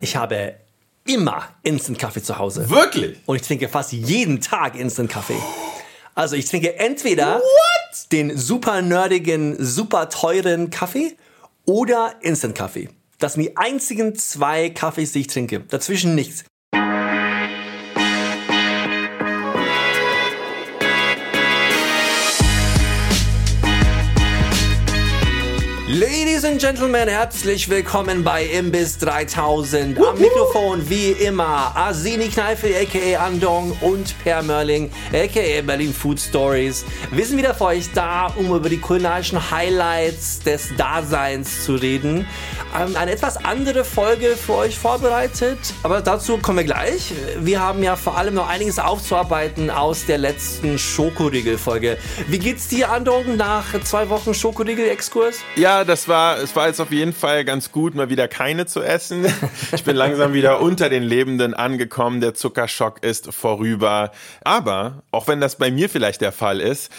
Ich habe immer Instant-Kaffee zu Hause. Wirklich? Und ich trinke fast jeden Tag Instant-Kaffee. Also ich trinke entweder What? den super nerdigen, super teuren Kaffee oder Instant-Kaffee. Das sind die einzigen zwei Kaffees, die ich trinke. Dazwischen nichts. Ladies and Gentlemen, herzlich willkommen bei Imbiss 3000. Am Mikrofon wie immer Asini Kneife aka Andong und Per Mörling aka Berlin Food Stories. Wir sind wieder für euch da, um über die kulinarischen Highlights des Daseins zu reden. Ähm, eine etwas andere Folge für euch vorbereitet, aber dazu kommen wir gleich. Wir haben ja vor allem noch einiges aufzuarbeiten aus der letzten Schokoriegel-Folge. Wie geht's dir, Andong, nach zwei Wochen Schokoriegel-Exkurs? Ja, das war, es war jetzt auf jeden Fall ganz gut, mal wieder keine zu essen. Ich bin langsam wieder unter den Lebenden angekommen. Der Zuckerschock ist vorüber. Aber, auch wenn das bei mir vielleicht der Fall ist,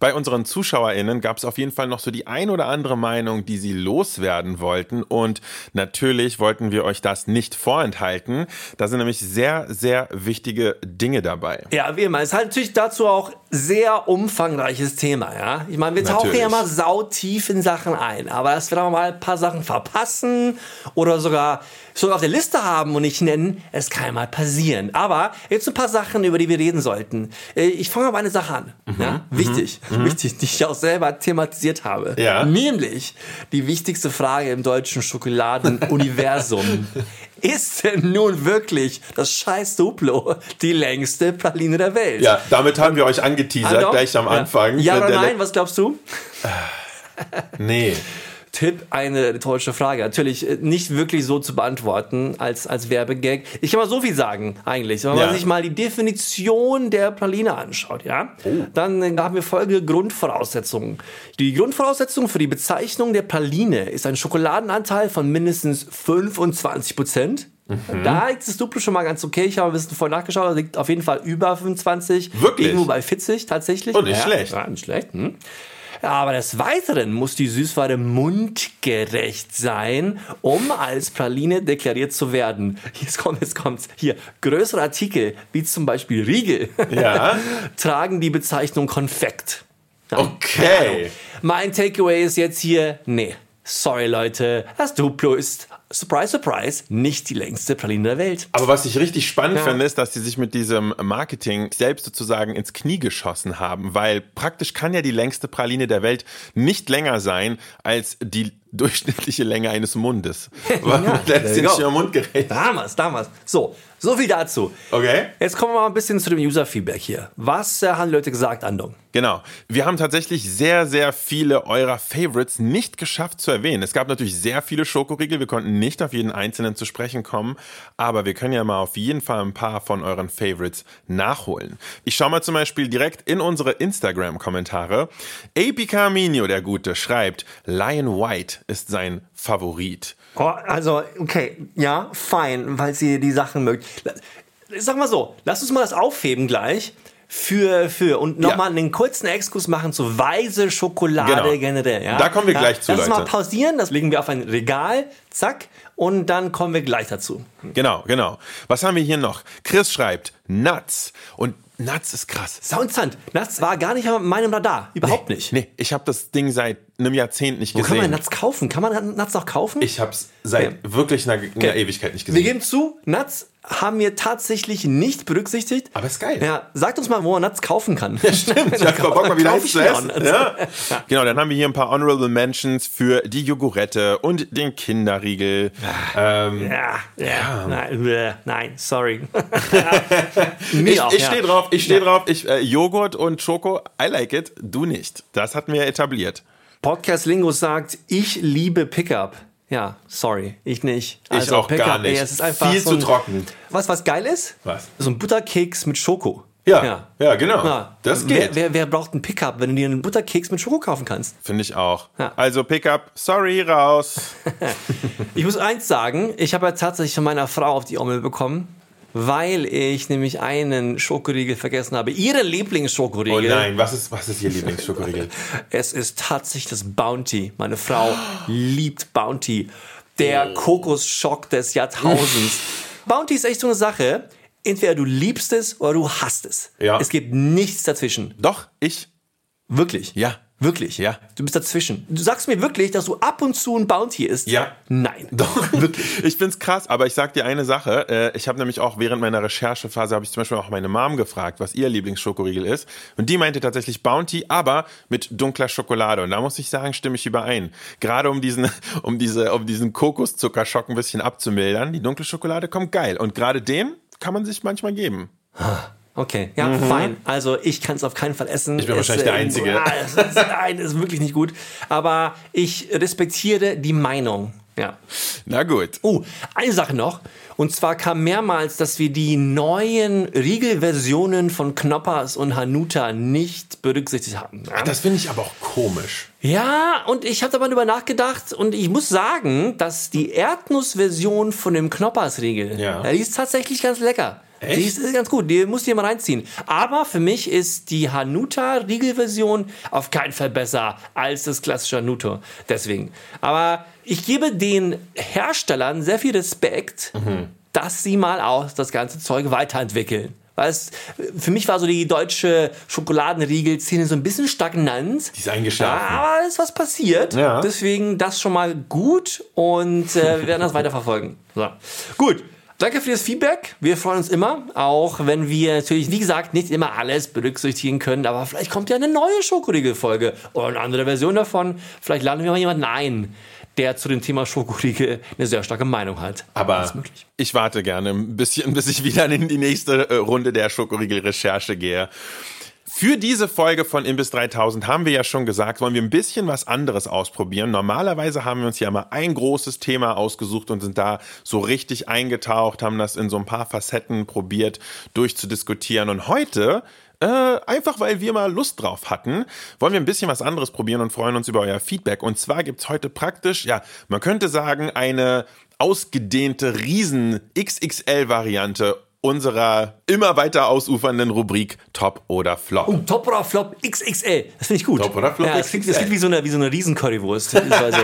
bei unseren ZuschauerInnen gab es auf jeden Fall noch so die ein oder andere Meinung, die sie loswerden wollten. Und natürlich wollten wir euch das nicht vorenthalten. Da sind nämlich sehr, sehr wichtige Dinge dabei. Ja, wie immer. Es ist halt natürlich dazu auch sehr umfangreiches Thema, ja. Ich meine, wir tauchen Natürlich. ja immer sautief in Sachen ein, aber dass wir da mal ein paar Sachen verpassen oder sogar sogar auf der Liste haben und nicht nennen, es kann ja mal passieren. Aber jetzt ein paar Sachen, über die wir reden sollten. Äh, Ich fange mal bei einer Sache an. Ja? Wichtig, wichtig, die ich auch selber thematisiert habe. Ja. Nämlich die wichtigste Frage im deutschen Schokoladenuniversum. Ist denn nun wirklich das scheiß Duplo die längste Praline der Welt? Ja, damit haben wir euch angeteasert, Andong? gleich am Anfang. Ja, ja oder Der- nein, was glaubst du? Nee. Tipp, eine rhetorische Frage. Natürlich äh, nicht wirklich so zu beantworten als, als Werbegag. Ich kann mal so viel sagen, eigentlich. Wenn man Ja. sich mal die Definition der Praline anschaut, ja, Oh. dann äh, haben wir folgende Grundvoraussetzungen. Die Grundvoraussetzung für die Bezeichnung der Praline ist ein Schokoladenanteil von mindestens 25 Prozent. Mhm. Da ist das Duplo schon mal ganz okay. Ich habe ein bisschen vorher nachgeschaut. Das liegt auf jeden Fall über 25. Wirklich? Irgendwo bei 40 tatsächlich. Oh, nicht ja, schlecht. Ja, nicht schlecht. Hm. Aber des Weiteren muss die Süßware mundgerecht sein, um als Praline deklariert zu werden. Jetzt kommt, jetzt kommt's. Hier, größere Artikel, wie zum Beispiel Riegel, Ja. tragen die Bezeichnung Konfekt. Ja, Okay. Mein Takeaway ist jetzt hier, nee. Sorry Leute, das Duplo ist, surprise, surprise, nicht die längste Praline der Welt. Aber was ich richtig spannend Ja. finde, ist, dass sie sich mit diesem Marketing selbst sozusagen ins Knie geschossen haben, weil praktisch kann ja die längste Praline der Welt nicht länger sein als die durchschnittliche Länge eines Mundes. Weil Ja, der ist you nicht mehr mundgerecht. Damals, damals. So, so viel dazu. Okay. Jetzt kommen wir mal ein bisschen zu dem User-Feedback hier. Was äh, haben die Leute gesagt, Andong? Genau. Wir haben tatsächlich sehr, sehr viele eurer Favorites nicht geschafft zu erwähnen. Es gab natürlich sehr viele Schokoriegel. Wir konnten nicht auf jeden einzelnen zu sprechen kommen. Aber wir können ja mal auf jeden Fall ein paar von euren Favorites nachholen. Ich schaue mal zum Beispiel direkt in unsere Instagram-Kommentare. AP Carminio, der Gute, schreibt, Lion White ist sein Favorit. Oh, also, okay, ja, fein, weil sie die Sachen mögt. Sag mal so, lass uns mal das aufheben gleich. Für, für, und nochmal einen kurzen Exkurs machen zu weise Schokolade Genau. generell. Ja? Da kommen wir ja? gleich zu, Lass uns mal pausieren, das legen wir auf ein Regal, zack, und dann kommen wir gleich dazu. Genau, genau. Was haben wir hier noch? Chris schreibt, Nuts. Und Nuts ist krass. Soundsand, das war gar nicht auf meinem Radar, überhaupt nicht. Nee, ich habe das Ding seit einem Jahrzehnt nicht Wo kann gesehen. man Nuts kaufen? Kann man Nuts noch kaufen? ich habe es seit wirklich einer, einer Ewigkeit nicht wir gesehen. geben zu, Nuts haben wir tatsächlich nicht berücksichtigt. Aber ist geil. Ja, sagt uns mal, wo man Nuts kaufen kann. Stimmt, ich hab Bock mal wieder Kauf eins ich zu mir essen. auch Nuts. Ja. Genau, dann haben wir hier ein paar Honorable Mentions für die Jogurette und den Kinderriegel. Ähm, Ja, ja, Nein, äh, nein, sorry. Mir ich auch, ich ja. stehe drauf, ich stehe drauf. Ich, äh, Joghurt und Schoko, I like it, du nicht. Das hatten wir etabliert. Podcast Lingo sagt, ich liebe Pickup. Ja, sorry, ich nicht. Ich auch gar nicht. ey, es ist einfach Viel so zu ein, trocken. Was, was geil ist? Was? So ein Butterkeks mit Schoko. Ja, ja, genau. Ja. Das wer, geht. wer, wer braucht einen Pickup, wenn du dir einen Butterkeks mit Schoko kaufen kannst? Finde ich auch. Ja. Also Pickup, sorry, raus. Ich muss eins sagen, ich habe ja tatsächlich von meiner Frau auf die Ommel bekommen, weil ich nämlich einen Schokoriegel vergessen habe. Ihren Oh Lieblingsschokoriegel. nein, was ist, was ist Ihr Lieblingsschokoriegel? Es ist tatsächlich das Bounty. Meine Frau liebt Bounty. Der Kokosschock des Jahrtausends. Bounty ist echt so eine Sache. Entweder du liebst es oder du hasst es. Ja. Es gibt nichts dazwischen. Doch, ich. Wirklich. Ja. Wirklich? Ja. Du bist dazwischen. Du sagst mir wirklich, dass du ab und zu ein Bounty isst? Ja. Nein. Doch, wirklich. Ich find's krass, aber ich sag dir eine Sache. Äh, Ich habe nämlich auch während meiner Recherchephase habe ich zum Beispiel auch meine Mom gefragt, was ihr Lieblingsschokoriegel ist. Und die meinte tatsächlich Bounty, aber mit dunkler Schokolade. Und da muss ich sagen, stimme ich überein. Gerade um diesen, um diese, um diesen Kokoszuckerschock ein bisschen abzumildern. Die dunkle Schokolade kommt geil. Und gerade den kann man sich manchmal geben. Okay, ja, fein. Also ich kann es auf keinen Fall essen. Mhm. Ich bin Es, wahrscheinlich der äh, Einzige. ah, es ist, nein, ist wirklich nicht gut. Aber ich respektiere die Meinung. Ja. Na gut. Oh, eine Sache noch. Und zwar kam mehrmals, dass wir die neuen Riegelversionen von Knoppers und Hanuta nicht berücksichtigt hatten. Ja? Das finde ich aber auch komisch. Ja, und ich habe darüber nachgedacht und ich muss sagen, dass die Erdnussversion von dem Knoppersriegel, Ja. die ist tatsächlich ganz lecker. Echt? Die ist, ist ganz gut, die musst du dir mal reinziehen. Aber für mich ist die Hanuta-Riegelversion auf keinen Fall besser als das klassische Hanuta. Deswegen. Aber ich gebe den Herstellern sehr viel Respekt, Mhm. dass sie mal auch das ganze Zeug weiterentwickeln. Weil es, für mich war so die deutsche Schokoladenriegel-Szene so ein bisschen stagnant. Die ist eingeschlafen. Ja, aber es ist was passiert. Ja. Deswegen das schon mal gut und äh, wir werden das weiterverfolgen. So. Gut. Danke für das Feedback. Wir freuen uns immer, auch wenn wir natürlich, wie gesagt, nicht immer alles berücksichtigen können, aber vielleicht kommt ja eine neue Schokoriegel-Folge oder eine andere Version davon. Vielleicht laden wir mal jemanden ein, der zu dem Thema Schokoriegel eine sehr starke Meinung hat. Aber ich warte gerne ein bisschen, bis ich wieder in die nächste äh, Runde der Schokoriegel-Recherche gehe. Für diese Folge von Imbiss 3000 haben wir ja schon gesagt, wollen wir ein bisschen was anderes ausprobieren. Normalerweise haben wir uns ja mal ein großes Thema ausgesucht und sind da so richtig eingetaucht, haben das in so ein paar Facetten probiert durchzudiskutieren. Und heute äh, einfach weil wir mal Lust drauf hatten, wollen wir ein bisschen was anderes probieren und freuen uns über euer Feedback. Und zwar gibt's heute praktisch, ja, man könnte sagen, eine ausgedehnte Riesen-XXL-Variante unserer immer weiter ausufernden Rubrik Top oder Flop. Top oder Flop XXL. Das finde ich gut. Top oder Flop ja, das klingt, das klingt wie so eine, wie so eine Riesen-Currywurst. Also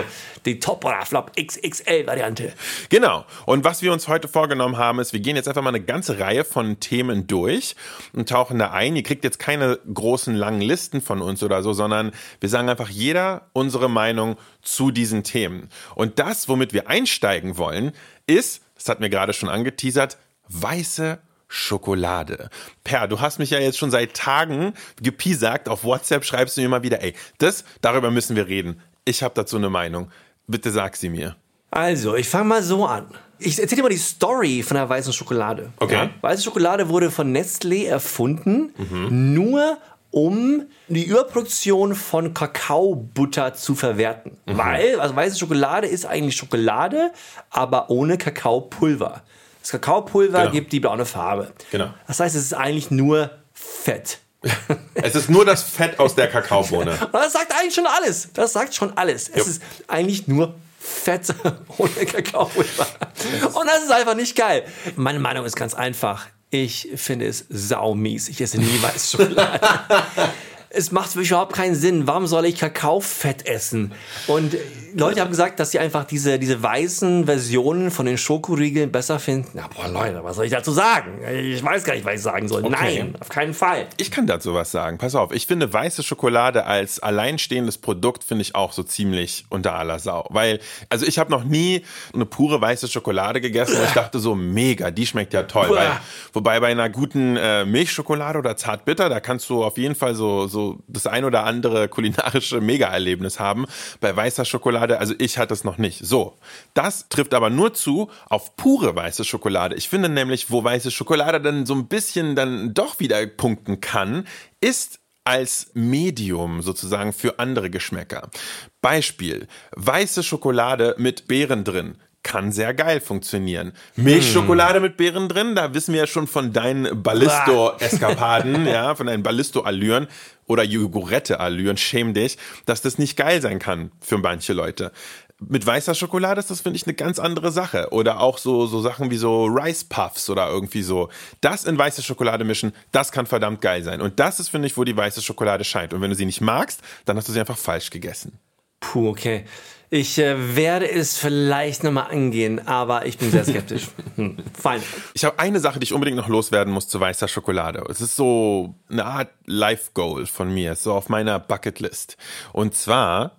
die Top oder Flop XXL-Variante. Genau. Und was wir uns heute vorgenommen haben, ist, wir gehen jetzt einfach mal eine ganze Reihe von Themen durch und tauchen da ein. Ihr kriegt jetzt keine großen langen Listen von uns oder so, sondern wir sagen einfach jeder unsere Meinung zu diesen Themen. Und das, womit wir einsteigen wollen, ist, das hat mir gerade schon angeteasert, weiße Schokolade. Per, du hast mich ja jetzt schon seit Tagen gepiesackt. Auf WhatsApp schreibst du mir immer wieder, ey, das, darüber müssen wir reden. Ich habe dazu eine Meinung. Bitte sag sie mir. Also, ich fange mal so an. Ich erzähle dir mal die Story von der weißen Schokolade. Okay. Weiße Schokolade wurde von Nestlé erfunden, nur um die Überproduktion von Kakaobutter zu verwerten. Weil, also weiße Schokolade ist eigentlich Schokolade, aber ohne Kakaopulver. Das Kakaopulver Genau. gibt die braune Farbe. Genau. Das heißt, es ist eigentlich nur Fett. Es ist nur das Fett aus der Kakaobohne. Und das sagt eigentlich schon alles. Das sagt schon alles. Es Jupp. ist eigentlich nur Fett ohne Kakaopulver. Und das ist einfach nicht geil. Meine Meinung ist ganz einfach. Ich finde es saumies. Ich esse nie weiße Schokolade. Es macht für mich überhaupt keinen Sinn. Warum soll ich Kakaofett essen? Und Leute haben gesagt, dass sie einfach diese, diese weißen Versionen von den Schokoriegeln besser finden. Na, boah, Leute, was soll ich dazu sagen? Ich weiß gar nicht, was ich sagen soll. Nein, auf keinen Fall. Ich kann dazu was sagen. Pass auf, ich finde weiße Schokolade als alleinstehendes Produkt finde ich auch so ziemlich unter aller Sau. Weil, also ich habe noch nie eine pure weiße Schokolade gegessen und ich dachte so, mega, die schmeckt ja toll. Weil, wobei bei einer guten äh, Milchschokolade oder Zartbitter, da kannst du auf jeden Fall so, so das ein oder andere kulinarische Mega-Erlebnis haben. Bei weißer Schokolade, also ich hatte es noch nicht. So, das trifft aber nur zu auf pure weiße Schokolade. Ich finde nämlich, wo weiße Schokolade dann so ein bisschen dann doch wieder punkten kann, ist als Medium sozusagen für andere Geschmäcker. Beispiel, weiße Schokolade mit Beeren drin. Kann sehr geil funktionieren. Milchschokolade mit Beeren drin, da wissen wir ja schon von deinen Ballisto-Eskapaden, ja, von deinen Ballisto-Allüren oder Jogurette-Allüren, schäm dich, dass das nicht geil sein kann für manche Leute. Mit weißer Schokolade ist das, finde ich, eine ganz andere Sache. Oder auch so, so Sachen wie so Rice Puffs oder irgendwie so. Das in weiße Schokolade mischen, das kann verdammt geil sein. Und das ist, finde ich, wo die weiße Schokolade scheint. Und wenn du sie nicht magst, dann hast du sie einfach falsch gegessen. Puh, okay. Ich äh, werde es vielleicht nochmal angehen, aber ich bin sehr skeptisch. hm, fein. Ich habe eine Sache, die ich unbedingt noch loswerden muss zu weißer Schokolade. Es ist so eine Art Life-Goal von mir, so auf meiner Bucketlist. Und zwar,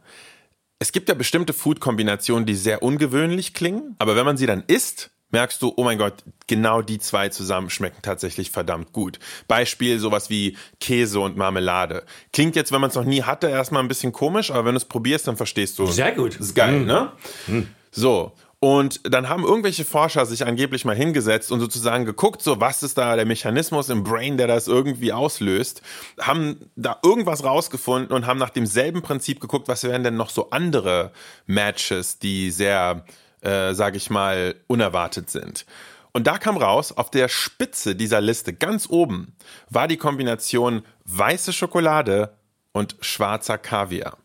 es gibt ja bestimmte Food-Kombinationen, die sehr ungewöhnlich klingen, aber wenn man sie dann isst, merkst du, oh mein Gott, genau die zwei zusammen schmecken tatsächlich verdammt gut. Beispiel sowas wie Käse und Marmelade. Klingt jetzt, wenn man es noch nie hatte, erstmal ein bisschen komisch, aber wenn du es probierst, dann verstehst du. Sehr gut. Das ist geil, mm. ne? Mm. So. Und dann haben irgendwelche Forscher sich angeblich mal hingesetzt und sozusagen geguckt, so was ist da der Mechanismus im Brain, der das irgendwie auslöst, haben da irgendwas rausgefunden und haben nach demselben Prinzip geguckt, was wären denn noch so andere Matches, die sehr äh, sage ich mal, unerwartet sind. Und da kam raus, auf der Spitze dieser Liste, ganz oben, war die Kombination weiße Schokolade und schwarzer Kaviar.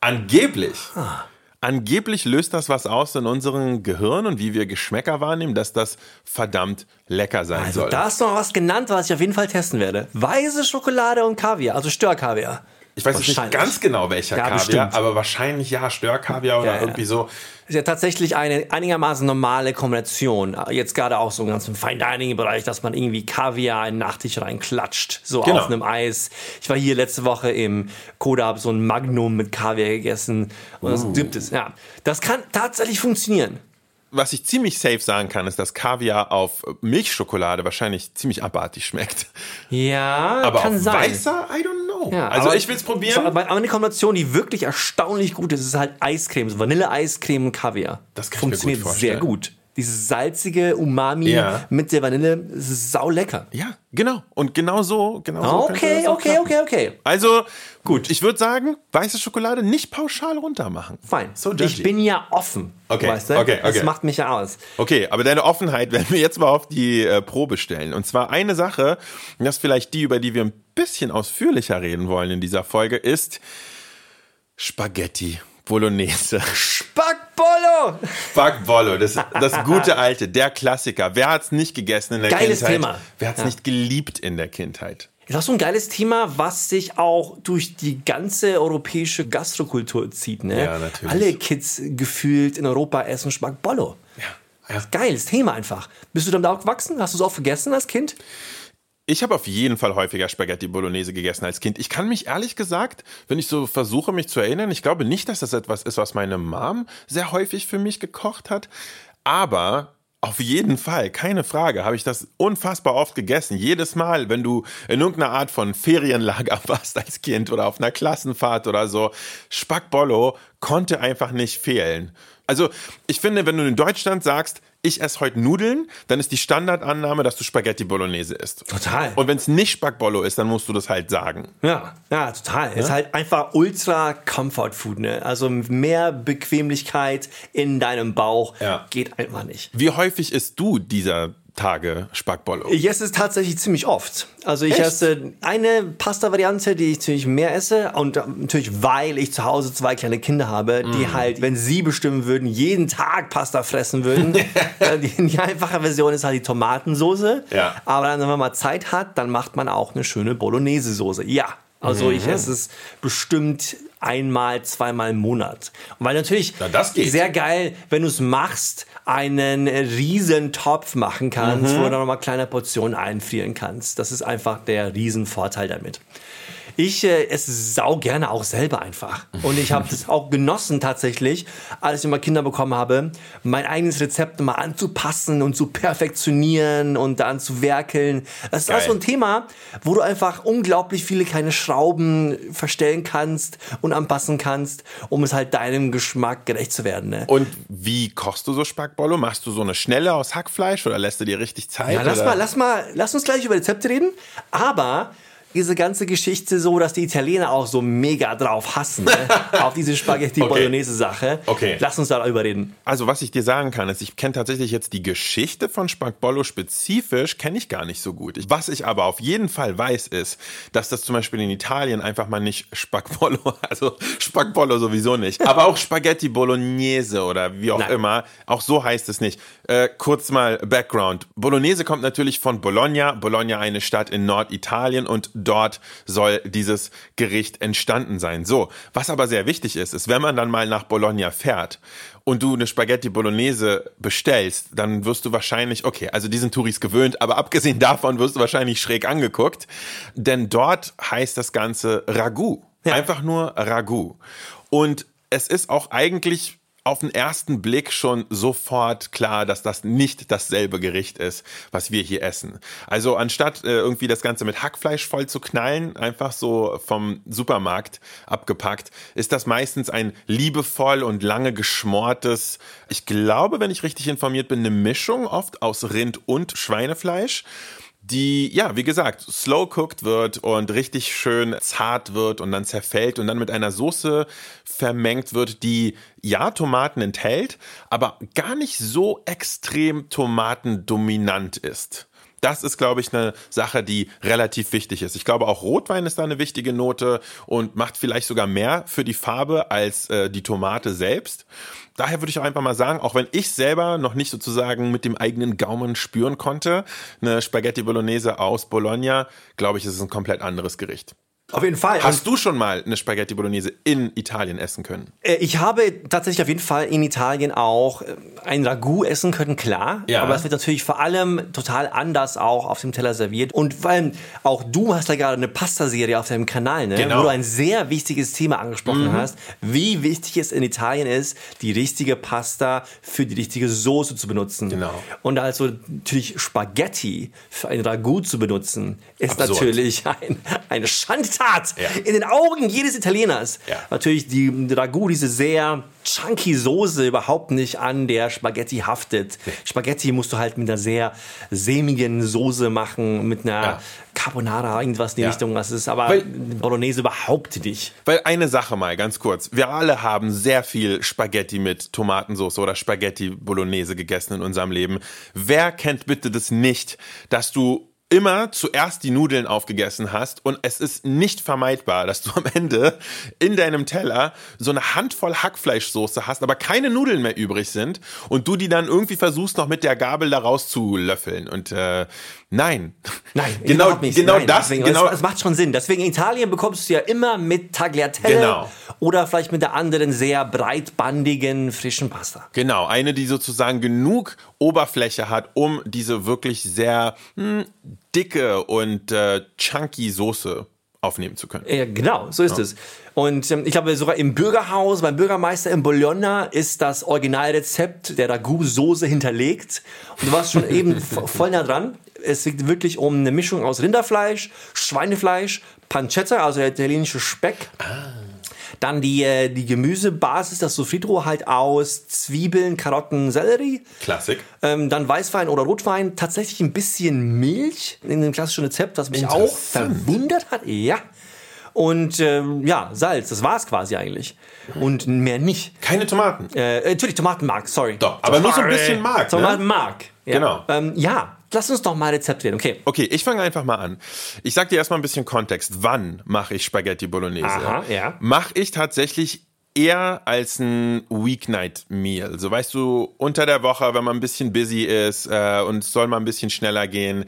Angeblich. Ah. Angeblich löst das was aus in unserem Gehirn und wie wir Geschmäcker wahrnehmen, dass das verdammt lecker sein also soll. Da hast du noch was genannt, was ich auf jeden Fall testen werde. Weiße Schokolade und Kaviar, also Störkaviar. Ich weiß nicht ganz genau welcher ja, Kaviar, bestimmt. aber wahrscheinlich ja, Störkaviar oder ja, irgendwie so. Ist ja tatsächlich eine einigermaßen normale Kombination. Jetzt gerade auch so im ganzen Fine Dining Bereich, dass man irgendwie Kaviar in Nachtisch reinklatscht, so genau. auf einem Eis. Ich war hier letzte Woche im Koda, habe so ein Magnum mit Kaviar gegessen und uh. das gibt es. Ja, das kann tatsächlich funktionieren was ich ziemlich safe sagen kann, ist, dass Kaviar auf Milchschokolade wahrscheinlich ziemlich abartig schmeckt. Ja, aber kann auf sein. weißer, I don't know. Ja, also ich will es probieren. Aber eine Kombination, die wirklich erstaunlich gut ist, ist halt Eiscreme, so Vanille-Eiscreme und Kaviar. Das kann Funktioniert ich mir gut sehr gut dieses salzige Umami ja. mit der Vanille, das ist sau lecker. Ja, genau. Und genau so, genau so. Okay, okay, okay, okay. Also, gut, ich würde sagen, weiße Schokolade nicht pauschal runter machen. Fein. So ich bin ja offen. Okay, weißt du? okay, okay. Das macht mich ja aus. Okay, aber deine Offenheit werden wir jetzt mal auf die äh, Probe stellen. Und zwar eine Sache, das ist vielleicht die, über die wir ein bisschen ausführlicher reden wollen in dieser Folge, ist Spaghetti. Bolognese. Spackbollo! Spackbollo, das, das gute alte, der Klassiker. Wer hat's nicht gegessen in der Geiles Kindheit? Thema. Wer hat's ja. nicht geliebt in der Kindheit? Ist auch so ein geiles Thema, was sich auch durch die ganze europäische Gastrokultur zieht. Ne? Ja, natürlich. Alle Kids gefühlt in Europa essen Spackbollo. Ja. ja. Geiles Thema einfach. Bist du dann da auch gewachsen? Hast du es auch vergessen als Kind? Ich habe auf jeden Fall häufiger Spaghetti Bolognese gegessen als Kind. Ich kann mich ehrlich gesagt, wenn ich so versuche, mich zu erinnern, ich glaube nicht, dass das etwas ist, was meine Mom sehr häufig für mich gekocht hat. Aber auf jeden Fall, keine Frage, habe ich das unfassbar oft gegessen. Jedes Mal, wenn du in irgendeiner Art von Ferienlager warst als Kind oder auf einer Klassenfahrt oder so, Spackbollo konnte einfach nicht fehlen. Also ich finde, wenn du in Deutschland sagst, ich esse heute Nudeln, dann ist die Standardannahme, dass du Spaghetti Bolognese isst. Total. Und wenn es nicht Spackbollo ist, dann musst du das halt sagen. Ja, ja, total. Ja? Ist halt einfach ultra Comfort Food, ne? Also mehr Bequemlichkeit in deinem Bauch ja. geht einfach nicht. Wie häufig isst du dieser Tage Spackbollo? Ich esse es tatsächlich ziemlich oft. Also ich Echt? esse eine Pasta-Variante, die ich natürlich mehr esse und natürlich, weil ich zu Hause zwei kleine Kinder habe, die mm. halt, wenn sie bestimmen würden, jeden Tag Pasta fressen würden. die, die, einfache Version ist halt die Tomatensoße. Ja. Aber dann, wenn man mal Zeit hat, dann macht man auch eine schöne Bolognese-Soße. Ja, also mhm. ich esse es bestimmt einmal, zweimal im Monat. Und weil natürlich Na, sehr geil, wenn du es machst, einen riesen Topf machen kannst, mhm. wo du noch mal kleine Portionen einfrieren kannst. Das ist einfach der Riesenvorteil damit. Ich äh, esse sau gerne auch selber einfach. Und ich habe das auch genossen tatsächlich, als ich mal Kinder bekommen habe, mein eigenes Rezept mal anzupassen und zu perfektionieren und dann zu werkeln. Das ist Geil. auch so ein Thema, wo du einfach unglaublich viele kleine Schrauben verstellen kannst und anpassen kannst, um es halt deinem Geschmack gerecht zu werden. Ne? Und wie kochst du so Spackbollo? Machst du so eine schnelle aus Hackfleisch oder lässt du dir richtig Zeit? Ja, lass oder? mal, lass mal, lass uns gleich über Rezepte reden. Aber diese ganze Geschichte so, dass die Italiener auch so mega drauf hassen, ne? auf diese Spaghetti okay. Bolognese Sache. Okay. Lass uns darüber reden. Also was ich dir sagen kann, ist, ich kenne tatsächlich jetzt die Geschichte von Spagbollo spezifisch, kenne ich gar nicht so gut. Was ich aber auf jeden Fall weiß, ist, dass das zum Beispiel in Italien einfach mal nicht Spagbollo, also Spagbollo sowieso nicht, aber auch Spaghetti Bolognese oder wie auch Nein. immer, auch so heißt es nicht. Äh, kurz mal Background. Bolognese kommt natürlich von Bologna. Bologna eine Stadt in Norditalien und dort soll dieses Gericht entstanden sein. So, was aber sehr wichtig ist, ist, wenn man dann mal nach Bologna fährt und du eine Spaghetti Bolognese bestellst, dann wirst du wahrscheinlich, okay, also die sind Touris gewöhnt, aber abgesehen davon wirst du wahrscheinlich schräg angeguckt, denn dort heißt das Ganze Ragout. Ja. Einfach nur Ragout. Und es ist auch eigentlich auf den ersten Blick schon sofort klar, dass das nicht dasselbe Gericht ist, was wir hier essen. Also anstatt äh, irgendwie das Ganze mit Hackfleisch voll zu knallen, einfach so vom Supermarkt abgepackt, ist das meistens ein liebevoll und lange geschmortes, ich glaube, wenn ich richtig informiert bin, eine Mischung oft aus Rind und Schweinefleisch die, ja, wie gesagt, slow cooked wird und richtig schön zart wird und dann zerfällt und dann mit einer Soße vermengt wird, die ja Tomaten enthält, aber gar nicht so extrem tomatendominant ist. Das ist, glaube ich, eine Sache, die relativ wichtig ist. Ich glaube, auch Rotwein ist da eine wichtige Note und macht vielleicht sogar mehr für die Farbe als äh, die Tomate selbst. Daher würde ich auch einfach mal sagen, auch wenn ich selber noch nicht sozusagen mit dem eigenen Gaumen spüren konnte, eine Spaghetti Bolognese aus Bologna, glaube ich, ist es ein komplett anderes Gericht. Auf jeden Fall. Hast du schon mal eine Spaghetti Bolognese in Italien essen können? Äh, ich habe tatsächlich auf jeden Fall in Italien auch äh, ein Ragout essen können, klar. Ja. Aber es wird natürlich vor allem total anders auch auf dem Teller serviert. Und vor allem auch du hast ja gerade eine Pasta-Serie auf deinem Kanal, ne? Genau. wo du ein sehr wichtiges Thema angesprochen mhm. hast, wie wichtig es in Italien ist, die richtige Pasta für die richtige Soße zu benutzen. Genau. Und also natürlich Spaghetti für ein Ragout zu benutzen, ist Absurd. natürlich ein, eine Schande Tat ja. in den Augen jedes Italieners. Ja. Natürlich die Ragout, diese sehr chunky Soße überhaupt nicht an der Spaghetti haftet. Nee. Spaghetti musst du halt mit einer sehr sämigen Soße machen, mit einer ja. Carbonara, irgendwas in die ja. Richtung. Das ist aber weil, Bolognese überhaupt nicht. Weil eine Sache mal, ganz kurz. Wir alle haben sehr viel Spaghetti mit Tomatensauce oder Spaghetti Bolognese gegessen in unserem Leben. Wer kennt bitte das nicht, dass du immer zuerst die Nudeln aufgegessen hast und es ist nicht vermeidbar, dass du am Ende in deinem Teller so eine Handvoll Hackfleischsoße hast, aber keine Nudeln mehr übrig sind und du die dann irgendwie versuchst noch mit der Gabel da rauszulöffeln. Und äh, nein. Nein, genau, genau nein, das. Deswegen, genau. Es, macht schon Sinn. Deswegen in Italien bekommst du ja immer mit Tagliatelle genau. oder vielleicht mit der anderen sehr breitbandigen frischen Pasta. Genau, eine, die sozusagen genug Oberfläche hat, um diese wirklich sehr hm, dicke und äh, chunky Soße aufnehmen zu können. Ja, genau, so ist ja. es. Und ähm, ich glaube, sogar im Bürgerhaus, beim Bürgermeister in Bologna ist das Originalrezept der Ragout-Soße hinterlegt. Und du warst schon eben voll nah dran es geht wirklich um eine Mischung aus Rinderfleisch, Schweinefleisch, Pancetta, also der italienische Speck. Ah. Dann die, äh, die Gemüsebasis, das Sofrito halt aus Zwiebeln, Karotten, Sellerie. Klassik. Ähm, dann Weißwein oder Rotwein. Tatsächlich ein bisschen Milch in dem klassischen Rezept, was mich auch verwundert hat. Ja. Und ähm, ja, Salz, das war es quasi eigentlich. Und mehr nicht. Keine Tomaten. Äh, natürlich Tomatenmark, sorry. Doch, aber nur so ein bisschen Mark. Tomatenmark. Ne? Ja. Genau. Ähm, ja, Lass uns doch mal Rezept reden, okay? Okay, ich fange einfach mal an. Ich sag dir erstmal ein bisschen Kontext. Wann mache ich Spaghetti Bolognese? Aha, ja. Mache ich tatsächlich eher als ein Weeknight Meal. So weißt du, unter der Woche, wenn man ein bisschen busy ist äh, und es soll mal ein bisschen schneller gehen.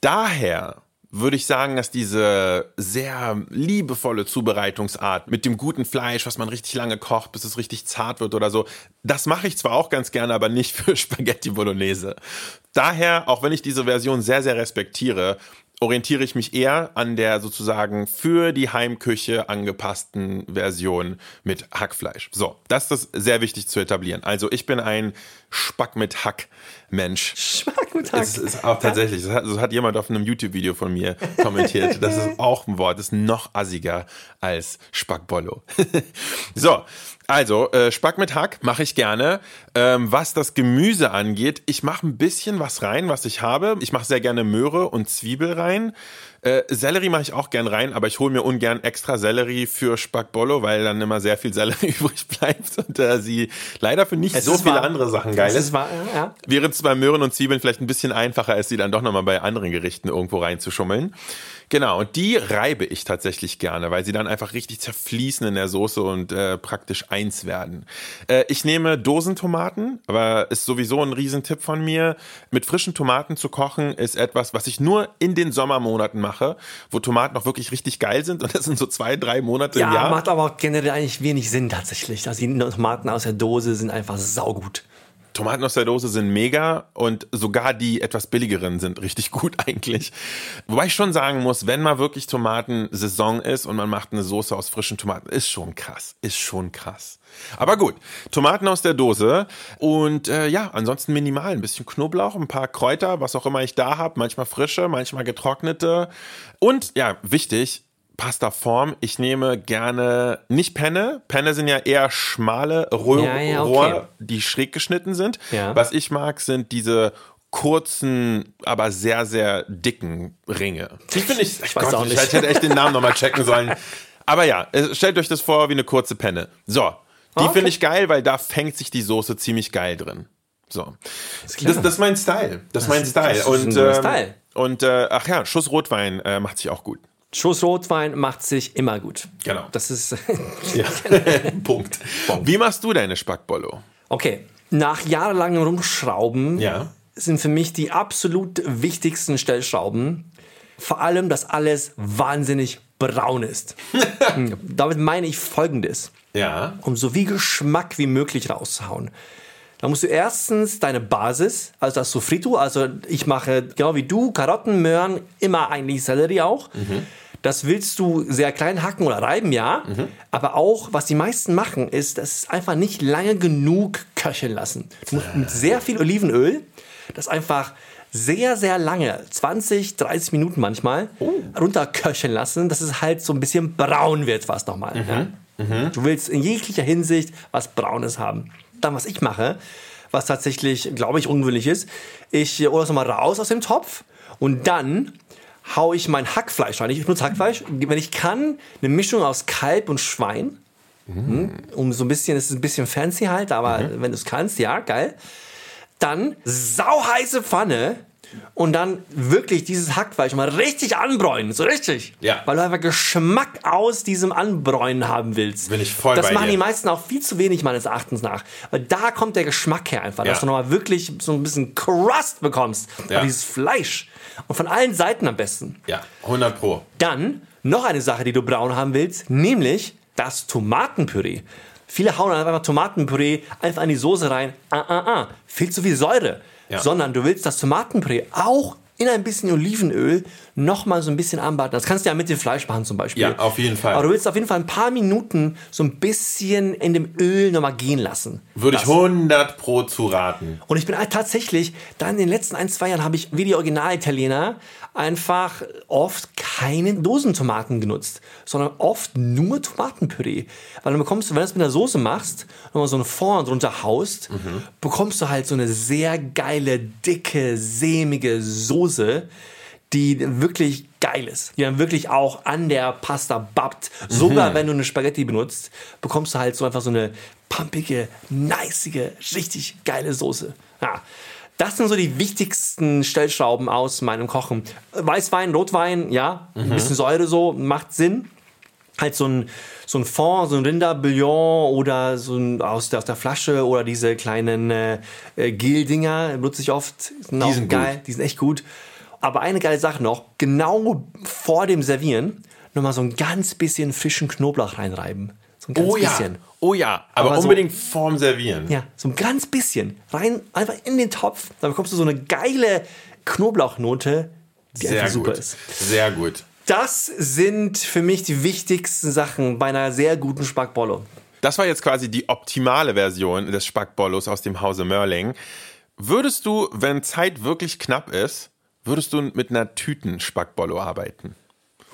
Daher würde ich sagen, dass diese sehr liebevolle Zubereitungsart mit dem guten Fleisch, was man richtig lange kocht, bis es richtig zart wird oder so, das mache ich zwar auch ganz gerne, aber nicht für Spaghetti Bolognese. Daher, auch wenn ich diese Version sehr, sehr respektiere, orientiere ich mich eher an der sozusagen für die Heimküche angepassten Version mit Hackfleisch. So, das ist sehr wichtig zu etablieren. Also ich bin ein Spack mit Hack Mensch. Hack. Das ist auch tatsächlich, das hat, das hat jemand auf einem YouTube-Video von mir kommentiert. Das ist auch ein Wort, das ist noch assiger als Spackbollo. so, also, äh, Spack mit Hack mache ich gerne. Ähm, was das Gemüse angeht, ich mache ein bisschen was rein, was ich habe. Ich mache sehr gerne Möhre und Zwiebel rein. Äh, Sellerie mache ich auch gern rein, aber ich hole mir ungern extra Sellerie für Spackbollo, weil dann immer sehr viel Sellerie übrig bleibt und äh, sie leider für nicht es so viele wahr. andere Sachen geil ist. wahr, ja. Während es bei Möhren und Zwiebeln vielleicht ein bisschen einfacher ist, sie dann doch nochmal bei anderen Gerichten irgendwo reinzuschummeln. Genau, und die reibe ich tatsächlich gerne, weil sie dann einfach richtig zerfließen in der Soße und äh, praktisch eins werden. Äh, ich nehme Dosentomaten, aber ist sowieso ein Riesentipp von mir. Mit frischen Tomaten zu kochen ist etwas, was ich nur in den Sommermonaten mache, wo Tomaten noch wirklich richtig geil sind und das sind so zwei, drei Monate ja, im Jahr. macht aber generell eigentlich wenig Sinn tatsächlich. Also die Tomaten aus der Dose sind einfach saugut. Tomaten aus der Dose sind mega und sogar die etwas billigeren sind richtig gut eigentlich. Wobei ich schon sagen muss, wenn mal wirklich Tomatensaison ist und man macht eine Soße aus frischen Tomaten, ist schon krass, ist schon krass. Aber gut, Tomaten aus der Dose und äh, ja, ansonsten minimal, ein bisschen Knoblauch, ein paar Kräuter, was auch immer ich da habe, manchmal frische, manchmal getrocknete und ja, wichtig, Pastaform. Ich nehme gerne nicht Penne. Penne sind ja eher schmale Rohr, Ja, ja, okay. Rohr die schräg geschnitten sind. Ja. Was ich mag, sind diese kurzen, aber sehr, sehr dicken Ringe. Die finde ich, ich, weiß Gott, auch ich nicht. hätte echt den Namen nochmal checken sollen. Aber ja, äh, stellt euch das vor wie eine kurze Penne. So, die Okay. finde ich geil, weil da fängt sich die Soße ziemlich geil drin. So. Das, das ist mein Style. Das ist mein Style. das und ähm, Style. und äh, ach ja, Schuss Rotwein äh, macht sich auch gut. Schuss Rotwein macht sich immer gut. Genau. Das ist Ja. Punkt. Wie machst du deine Spackbollo? okay. Nach jahrelangem Rumschrauben Ja. sind für mich die absolut wichtigsten Stellschrauben vor allem, dass alles wahnsinnig braun ist. Hm, Damit meine ich Folgendes: Ja. um so viel Geschmack wie möglich rauszuhauen. Da musst du erstens deine Basis, also das Sofrito, also ich mache genau wie du Karotten, Möhren, immer eigentlich Sellerie auch. Das willst du sehr klein hacken oder reiben, ja. Aber auch, was die meisten machen, ist, das ist einfach nicht lange genug köcheln lassen. Du musst mit sehr viel Olivenöl das einfach sehr, sehr lange, 20, 30 Minuten manchmal, runterköcheln lassen, dass es halt so ein bisschen braun wird fast nochmal. Ja? Du willst in jeglicher Hinsicht was Braunes haben. Dann, was ich mache, was tatsächlich, glaube ich, ungewöhnlich ist, ich hole das nochmal raus aus dem Topf und dann hau ich mein Hackfleisch rein. Ich benutze Hackfleisch, wenn ich kann, eine Mischung aus Kalb und Schwein. Hm, Um so ein bisschen, es ist ein bisschen fancy halt, aber wenn du es kannst, ja, geil. Dann sauheiße Pfanne und dann wirklich dieses Hackfleisch mal richtig anbräunen, so richtig. Ja. Weil du einfach Geschmack aus diesem Anbräunen haben willst. Bin ich voll Das bei machen dir. die meisten auch viel zu wenig meines Erachtens nach. Weil da kommt der Geschmack her einfach, dass Ja. du nochmal wirklich so ein bisschen Crust bekommst. Ja. Dieses Fleisch. Und von allen Seiten am besten. Ja, 100 Pro. Dann noch eine Sache, die du braun haben willst, nämlich das Tomatenpüree. Viele hauen einfach Tomatenpüree einfach in die Soße rein. Ah, ah, ah. Viel zu viel Säure. Ja. Sondern du willst das Tomatenpüree auch in ein bisschen Olivenöl nochmal so ein bisschen anbraten. Das kannst du ja mit dem Fleisch machen zum Beispiel. Ja, auf jeden Fall. Aber du willst auf jeden Fall ein paar Minuten so ein bisschen in dem Öl nochmal gehen lassen. Würde ich 100 Pro zu raten. Und ich bin halt tatsächlich, da in den letzten ein, zwei Jahren habe ich wie die Original-Italiener einfach oft keine Dosentomaten genutzt, sondern oft nur Tomatenpüree. Weil dann bekommst du, wenn du das mit einer Soße machst, nochmal so einen Fond drunter haust, bekommst du halt so eine sehr geile, dicke, sämige Soße, die wirklich geil ist. Die dann wirklich auch an der Pasta babbt. Sogar wenn du eine Spaghetti benutzt, bekommst du halt so einfach so eine pumpige, nicige, richtig geile Soße. Ja. Das sind so die wichtigsten Stellschrauben aus meinem Kochen. Weißwein, Rotwein, ja, ein bisschen Säure so, macht Sinn. Halt so ein, so ein Fond, so ein Rinderbouillon oder so ein aus der, aus der Flasche oder diese kleinen äh, äh, Gel-Dinger benutze ich oft. Sind auch sind geil, die sind echt gut. Aber eine geile Sache noch, genau vor dem Servieren nochmal so ein ganz bisschen frischen Knoblauch reinreiben. So ein ganz Oh ja. bisschen. Oh ja, aber, Aber so- unbedingt vorm Servieren. Ja, so ein ganz bisschen. Rein, einfach in den Topf. Dann bekommst du so eine geile Knoblauchnote, die Sehr einfach super gut. ist. Sehr gut. Das sind für mich die wichtigsten Sachen bei einer sehr guten Spackbollo. Das war jetzt quasi die optimale Version des Spackbollos aus dem Hause Mörling. Würdest du, wenn Zeit wirklich knapp ist, würdest du mit einer Tüten-Spackbollo arbeiten?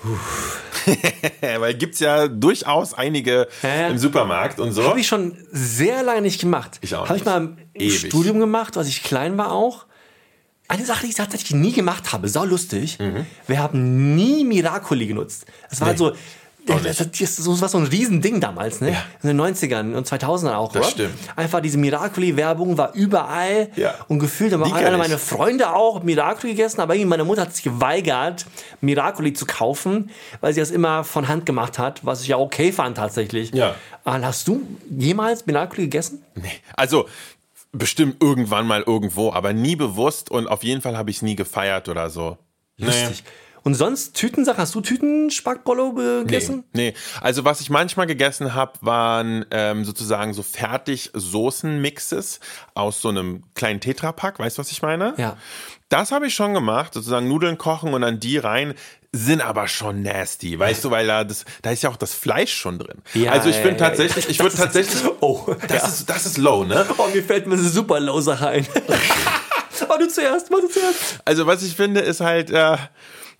Weil gibt's ja durchaus einige Ja. im Supermarkt und so. Habe ich schon sehr lange nicht gemacht. Ich auch Habe ich mal im Ewig. Studium gemacht, als ich klein war auch. Eine Sache, die ich tatsächlich nie gemacht habe, sau lustig. Mhm. Wir haben nie Miracoli genutzt. Das war halt so, das, das, das war so ein Riesending damals, ne? Ja. In den 90ern und 2000ern auch, Das oder? stimmt. Einfach diese Miracoli-Werbung war überall. Ja. Und gefühlt haben alle meine Freunde auch Miracoli gegessen, aber irgendwie meine Mutter hat sich geweigert, Miracoli zu kaufen, weil sie das immer von Hand gemacht hat, was ich ja okay fand tatsächlich. Ja. Ah, Hast du jemals Miracoli gegessen? Nee. Also bestimmt irgendwann mal irgendwo, aber nie bewusst und auf jeden Fall habe ich es nie gefeiert oder so. Lustig. Und sonst Tütensachen, hast du Tütenspackbollo gegessen? Nee, nee. Also was ich manchmal gegessen habe, waren ähm, sozusagen so fertig Soßenmixes aus so einem kleinen Tetrapack. Weißt du, was ich meine? Ja. Das habe ich schon gemacht, sozusagen Nudeln kochen und dann die rein, sind aber schon nasty, weißt du, weil da das, da ist ja auch das Fleisch schon drin. Ja, also ich finde tatsächlich, ich würde tatsächlich, Oh, das ja. ist das ist low, ne? Oh, mir fällt mir eine super low Sache ein. mach du zuerst, mach du zuerst. Also was ich finde, ist halt, äh,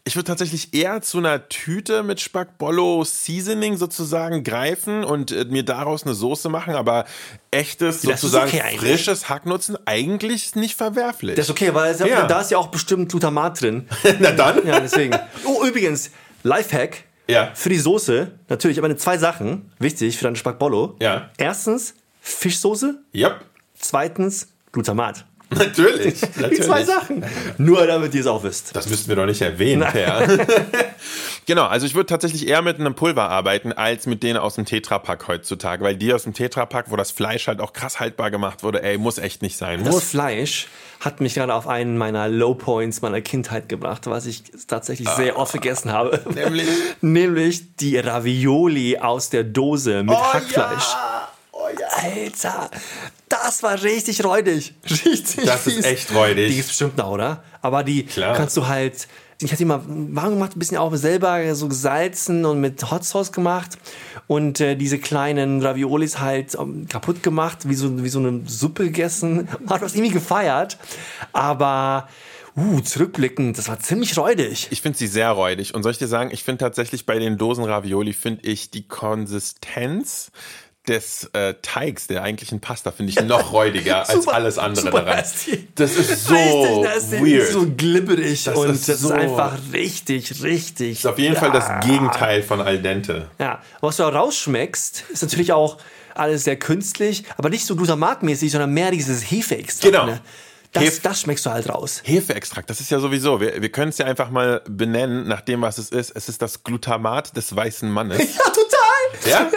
ich würde tatsächlich eher zu einer Tüte mit Spackbollo Seasoning sozusagen greifen und äh, mir daraus eine Soße machen, aber echtes, Das sozusagen okay frisches Hacknutzen eigentlich nicht verwerflich. Das ist okay, weil. Ja. da ist ja auch bestimmt Glutamat drin. Na dann. Ja, deswegen. Oh, übrigens, Lifehack. Ja. Für die Soße, natürlich, aber zwei Sachen, wichtig für deinen Spackbollo. Ja. Erstens, Fischsoße. Yep. Zweitens, Glutamat. Natürlich. Die natürlich. zwei Sachen. Nur damit ihr es auch wisst. Das müssten wir doch nicht erwähnen, Per. genau, also ich würde tatsächlich eher mit einem Pulver arbeiten, als mit denen aus dem Tetrapack heutzutage. Weil die aus dem Tetrapack, wo das Fleisch halt auch krass haltbar gemacht wurde, ey, muss echt nicht sein. Das Muss. Fleisch hat mich gerade auf einen meiner Low Points meiner Kindheit gebracht, was ich tatsächlich sehr oft gegessen habe. Nämlich? Nämlich die Ravioli aus der Dose mit Hackfleisch. Ja. Oh ja. Alter, das war richtig räudig. Richtig Das ist fies. echt räudig. Die gibt's bestimmt noch, oder? Aber die Klar. kannst du halt. Ich hatte die mal warm gemacht, ein bisschen auch selber so gesalzen und mit Hot Sauce gemacht und äh, diese kleinen Raviolis halt ähm, kaputt gemacht, wie so, wie so eine Suppe gegessen. Hat das irgendwie gefeiert, aber uh, zurückblickend, das war ziemlich räudig. Ich finde sie sehr räudig. Und soll ich dir sagen, ich finde tatsächlich bei den Dosen Ravioli, finde ich die Konsistenz des äh, Teigs der eigentlichen Pasta finde ich noch räudiger als Super- alles andere daran. nasty. Das ist so Richtig nasty, weird. So glibberig Das und ist das so- ist einfach richtig, richtig. ist auf jeden Fall das Gegenteil von al dente. Ja, was du da rausschmeckst, ist natürlich auch alles sehr künstlich, aber nicht so glutamatmäßig, sondern mehr dieses Hefeextrakt. Genau. Ne? Das, Hef- das schmeckst du halt raus. Hefeextrakt, das ist ja sowieso, wir, wir können es ja einfach mal benennen, nach dem, was es ist. Es ist das Glutamat des weißen Mannes. Ja, total. Ja?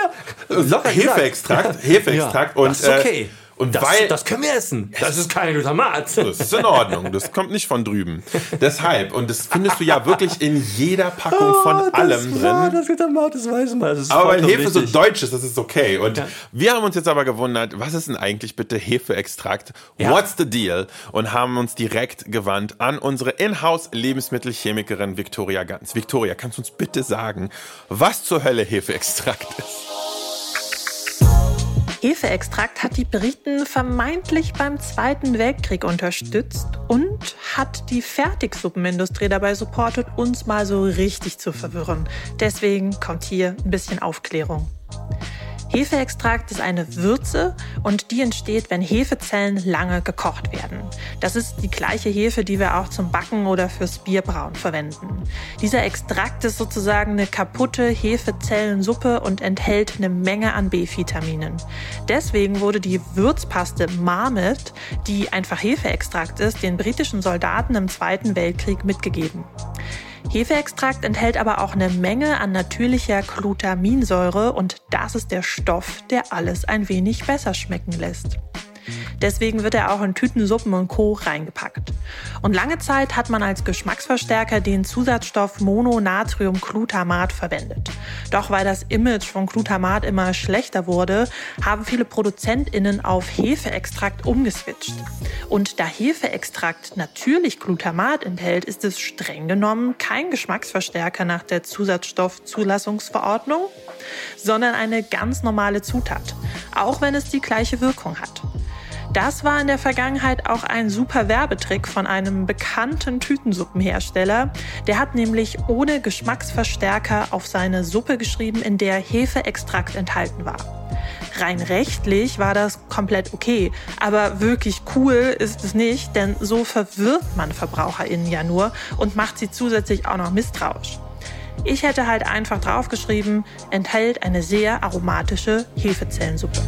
Gesagt. Hefeextrakt, Hefeextrakt ja, und, das ist okay. äh, und das, weil- das können wir essen. Das ist kein Glutamat. Das ist in Ordnung. Das kommt nicht von drüben. Deshalb, und das findest du ja wirklich in jeder Packung von Oh, allem das war drin. das Glutamat, das weiß man. Das ist Aber weil Hefe so deutsch ist, das ist okay. Und Ja. wir haben uns jetzt aber gewundert, was ist denn eigentlich bitte Hefeextrakt? Ja. What's the deal? Und haben uns direkt gewandt an unsere Inhouse-Lebensmittelchemikerin Victoria Ganz. Victoria, kannst du uns bitte sagen, was zur Hölle Hefeextrakt ist? Hefeextrakt hat die Briten vermeintlich beim Zweiten Weltkrieg unterstützt und hat die Fertigsuppenindustrie dabei supportet, uns mal so richtig zu verwirren. Deswegen kommt hier ein bisschen Aufklärung. Hefeextrakt ist eine Würze und die entsteht, wenn Hefezellen lange gekocht werden. Das ist die gleiche Hefe, die wir auch zum Backen oder fürs Bierbrauen verwenden. Dieser Extrakt ist sozusagen eine kaputte Hefezellensuppe und enthält eine Menge an B-Vitaminen. Deswegen wurde die Würzpaste Marmot, die einfach Hefeextrakt ist, den britischen Soldaten im Zweiten Weltkrieg mitgegeben. Hefeextrakt enthält aber auch eine Menge an natürlicher Glutaminsäure und das ist der Stoff, der alles ein wenig besser schmecken lässt. Deswegen wird er auch in Tütensuppen und Co. reingepackt. Und lange Zeit hat man als Geschmacksverstärker den Zusatzstoff Mononatriumglutamat verwendet. Doch weil das Image von Glutamat immer schlechter wurde, haben viele ProduzentInnen auf Hefeextrakt umgeswitcht. Und da Hefeextrakt natürlich Glutamat enthält, ist es streng genommen kein Geschmacksverstärker nach der Zusatzstoffzulassungsverordnung, sondern eine ganz normale Zutat, auch wenn es die gleiche Wirkung hat. Das war in der Vergangenheit auch ein super Werbetrick von einem bekannten Tütensuppenhersteller. Der hat nämlich ohne Geschmacksverstärker auf seine Suppe geschrieben, in der Hefeextrakt enthalten war. Rein rechtlich war das komplett okay, aber wirklich cool ist es nicht, denn so verwirrt man VerbraucherInnen ja nur und macht sie zusätzlich auch noch misstrauisch. Ich hätte halt einfach draufgeschrieben, enthält eine sehr aromatische Hefezellensuppe.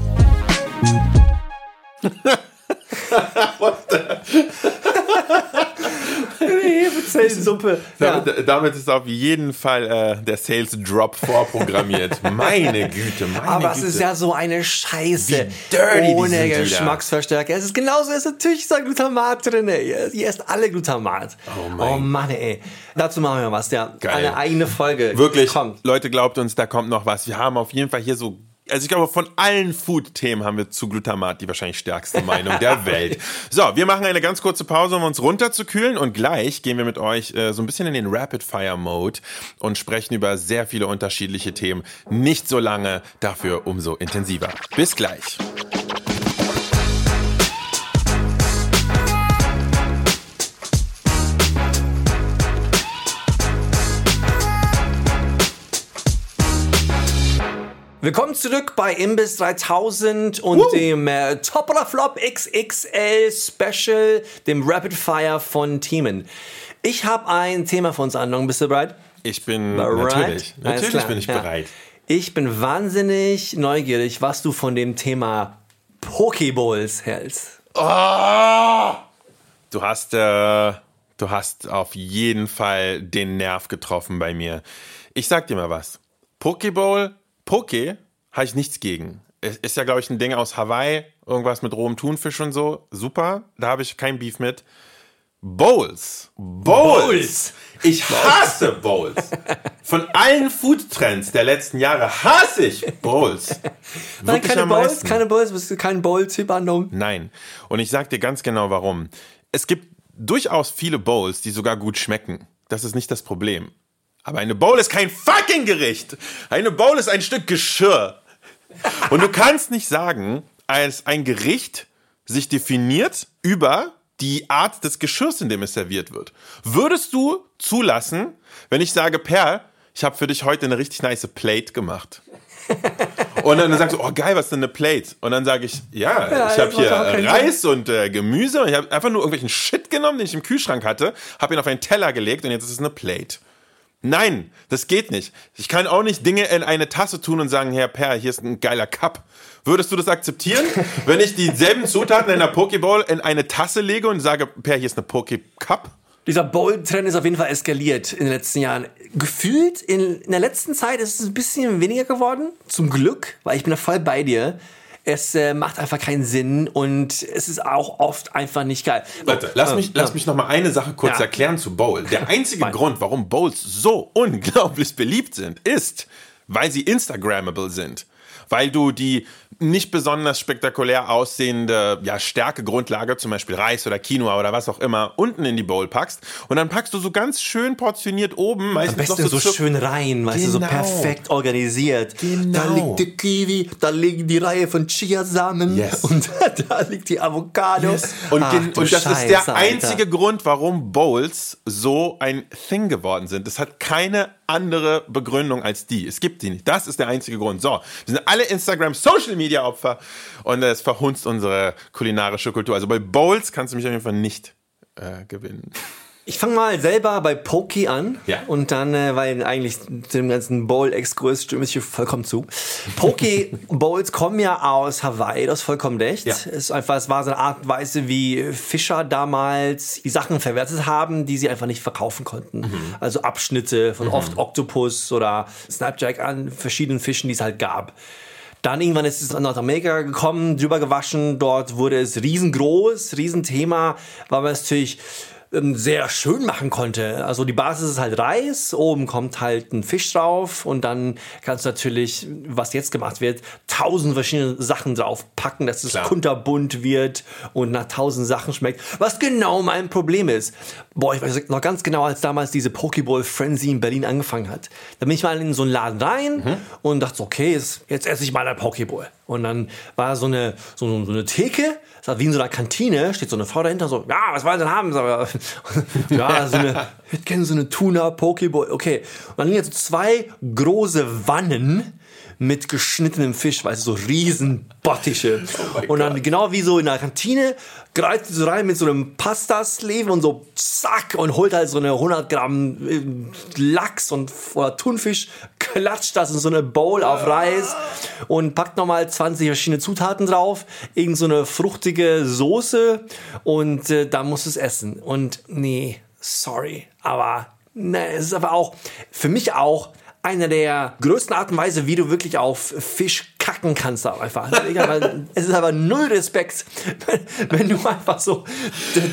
Hefezellensuppe. Ja. Damit, damit ist auf jeden Fall äh, der Sales Drop vorprogrammiert. meine Güte, meine Aber Güte. es ist ja so eine Scheiße. Wie dirty Ohne. Geschmacksverstärker. Es ist genauso, es ist natürlich so Glutamat drin. ey. Ihr esst alle Glutamat. Oh mein. Oh Mann, ey. Dazu machen wir was, ja. Geil. Eine eigene Folge. Wirklich, Kommt. Leute, glaubt uns, da kommt noch was. Wir haben auf jeden Fall hier so. Also ich glaube, von allen Food-Themen haben wir zu Glutamat die wahrscheinlich stärkste Meinung der Welt. So, wir machen eine ganz kurze Pause, um uns runterzukühlen und gleich gehen wir mit euch äh, so ein bisschen in den Rapid-Fire-Mode und sprechen über sehr viele unterschiedliche Themen. Nicht so lange, dafür umso intensiver. Bis gleich. Willkommen zurück bei Imbiss 3000 und dem äh, Top oder Flop XXL Special, dem Rapid Fire von Themen. Ich habe ein Thema für uns angenommen. Bist du bereit? Ich bin Bereit? natürlich, natürlich bin ich ja. bereit. Ich bin wahnsinnig neugierig, was du von dem Thema Pokeballs hältst. Oh! Du hast, äh, du hast auf jeden Fall den Nerv getroffen bei mir. Ich sag dir mal was. Pokeball, Poke, habe ich nichts gegen. Es ist ja, glaube ich, ein Ding aus Hawaii, irgendwas mit rohem Thunfisch und so. Super, da habe ich kein Beef mit. Bowls. Bowls. Bowls. Ich hasse Bowls. Von allen Foodtrends der letzten Jahre hasse ich Bowls. Nein, keine meisten. keine Balls, bist du kein Bowl-Typ, Andung? Nein. Und ich sag dir ganz genau warum. Es gibt durchaus viele Bowls, die sogar gut schmecken. Das ist nicht das Problem. Aber eine Bowl ist kein fucking Gericht. Eine Bowl ist ein Stück Geschirr. Und du kannst nicht sagen, als ein Gericht sich definiert über die Art des Geschirrs, in dem es serviert wird. Würdest du zulassen, wenn ich sage, Per, ich habe für dich heute eine richtig nice Plate gemacht? Und dann sagst du, oh geil, was ist denn eine Plate? Und dann sage ich, ja, Ja, ich habe hier Reis und äh, Gemüse und ich habe einfach nur irgendwelchen Shit genommen, den ich im Kühlschrank hatte, habe ihn auf einen Teller gelegt und jetzt ist es eine Plate. Nein, das geht nicht. Ich kann auch nicht Dinge in eine Tasse tun und sagen, Herr Per, hier ist ein geiler Cup. Würdest du das akzeptieren, wenn ich dieselben Zutaten in einer Pokeball in eine Tasse lege und sage, Per, hier ist eine Poke-Cup? Dieser Bowl-Trend ist auf jeden Fall eskaliert in den letzten Jahren. Gefühlt in, in der letzten Zeit ist es ein bisschen weniger geworden. Zum Glück, weil ich bin da voll bei dir. Es äh, macht einfach keinen Sinn und es ist auch oft einfach nicht geil. Leute, lass Oh, mich, äh, lass äh. mich noch mal eine Sache kurz Ja. erklären zu Bowl. Der einzige. Grund, warum Bowls so unglaublich beliebt sind, ist, weil sie Instagrammable sind. Weil du die nicht besonders spektakulär aussehende ja, Stärkegrundlage, zum Beispiel Reis oder Quinoa oder was auch immer, unten in die Bowl packst. Und dann packst du so ganz schön portioniert oben, meistens Am besten so, Zuck- schön rein, weißt du, so Genau. perfekt organisiert. Genau. Da liegt die Kiwi, da liegen die Reihe von Chiasamen Yes. und da liegt die Avocado. Und, Ach, und das ist Scheiße, der Alter. einzige Grund, warum Bowls so ein Thing geworden sind. Das hat keine andere Begründung als die. Es gibt die nicht. Das ist der einzige Grund. So, wir sind alle Instagram Social Media Opfer und es verhunzt unsere kulinarische Kultur. Also bei Bowls kannst du mich auf jeden Fall nicht äh, gewinnen. Ich fange mal selber bei Poki an. Ja. Und dann, äh, weil eigentlich dem ganzen Bowl-Exkurs stimme ich hier vollkommen zu. Poke-Bowls kommen ja aus Hawaii, das ist vollkommen recht. Ja. Es, ist einfach, es war so eine Art und Weise, wie Fischer damals die Sachen verwertet haben, die sie einfach nicht verkaufen konnten. Mhm. Also Abschnitte von oft Oktopus oder Snapjack an verschiedenen Fischen, die es halt gab. Dann irgendwann ist es nach Nordamerika gekommen, drüber gewaschen. Dort wurde es riesengroß, Riesenthema, weil man es natürlich ähm, sehr schön machen konnte. Also die Basis ist halt Reis, oben kommt halt ein Fisch drauf und dann kannst du natürlich, was jetzt gemacht wird, tausend verschiedene Sachen drauf packen, dass es Klar. kunterbunt wird und nach tausend Sachen schmeckt. Was genau mein Problem ist. Boah, ich weiß noch ganz genau, als damals diese Pokeball Frenzy in Berlin angefangen hat. Da bin ich mal in so einen Laden rein Mhm. und dachte so, okay, jetzt, jetzt esse ich mal eine Pokeball. Und dann war so eine, so, so eine Theke, das wie in so einer Kantine, steht so eine Frau dahinter, so, ja, was wollen Sie denn haben? Ja, so eine ich gerne so eine Tuna Pokeball. Okay. Und dann liegen jetzt so zwei große Wannen mit geschnittenem Fisch, weißt du, so Riesenbottiche. Oh und dann genau wie so in der Kantine greift so rein mit so einem Pasta-Sleeve und so zack und holt halt so eine 100 Gramm äh, Lachs und oder Thunfisch, klatscht das in so eine Bowl auf Reis und packt nochmal 20 verschiedene Zutaten drauf, irgend so eine fruchtige Soße und äh, da muss es essen. Und nee, sorry, aber ne, es ist aber auch für mich auch eine der größten Art und Weise, wie du wirklich auf Fisch kacken kannst, auch einfach. es ist aber null Respekt, wenn du einfach so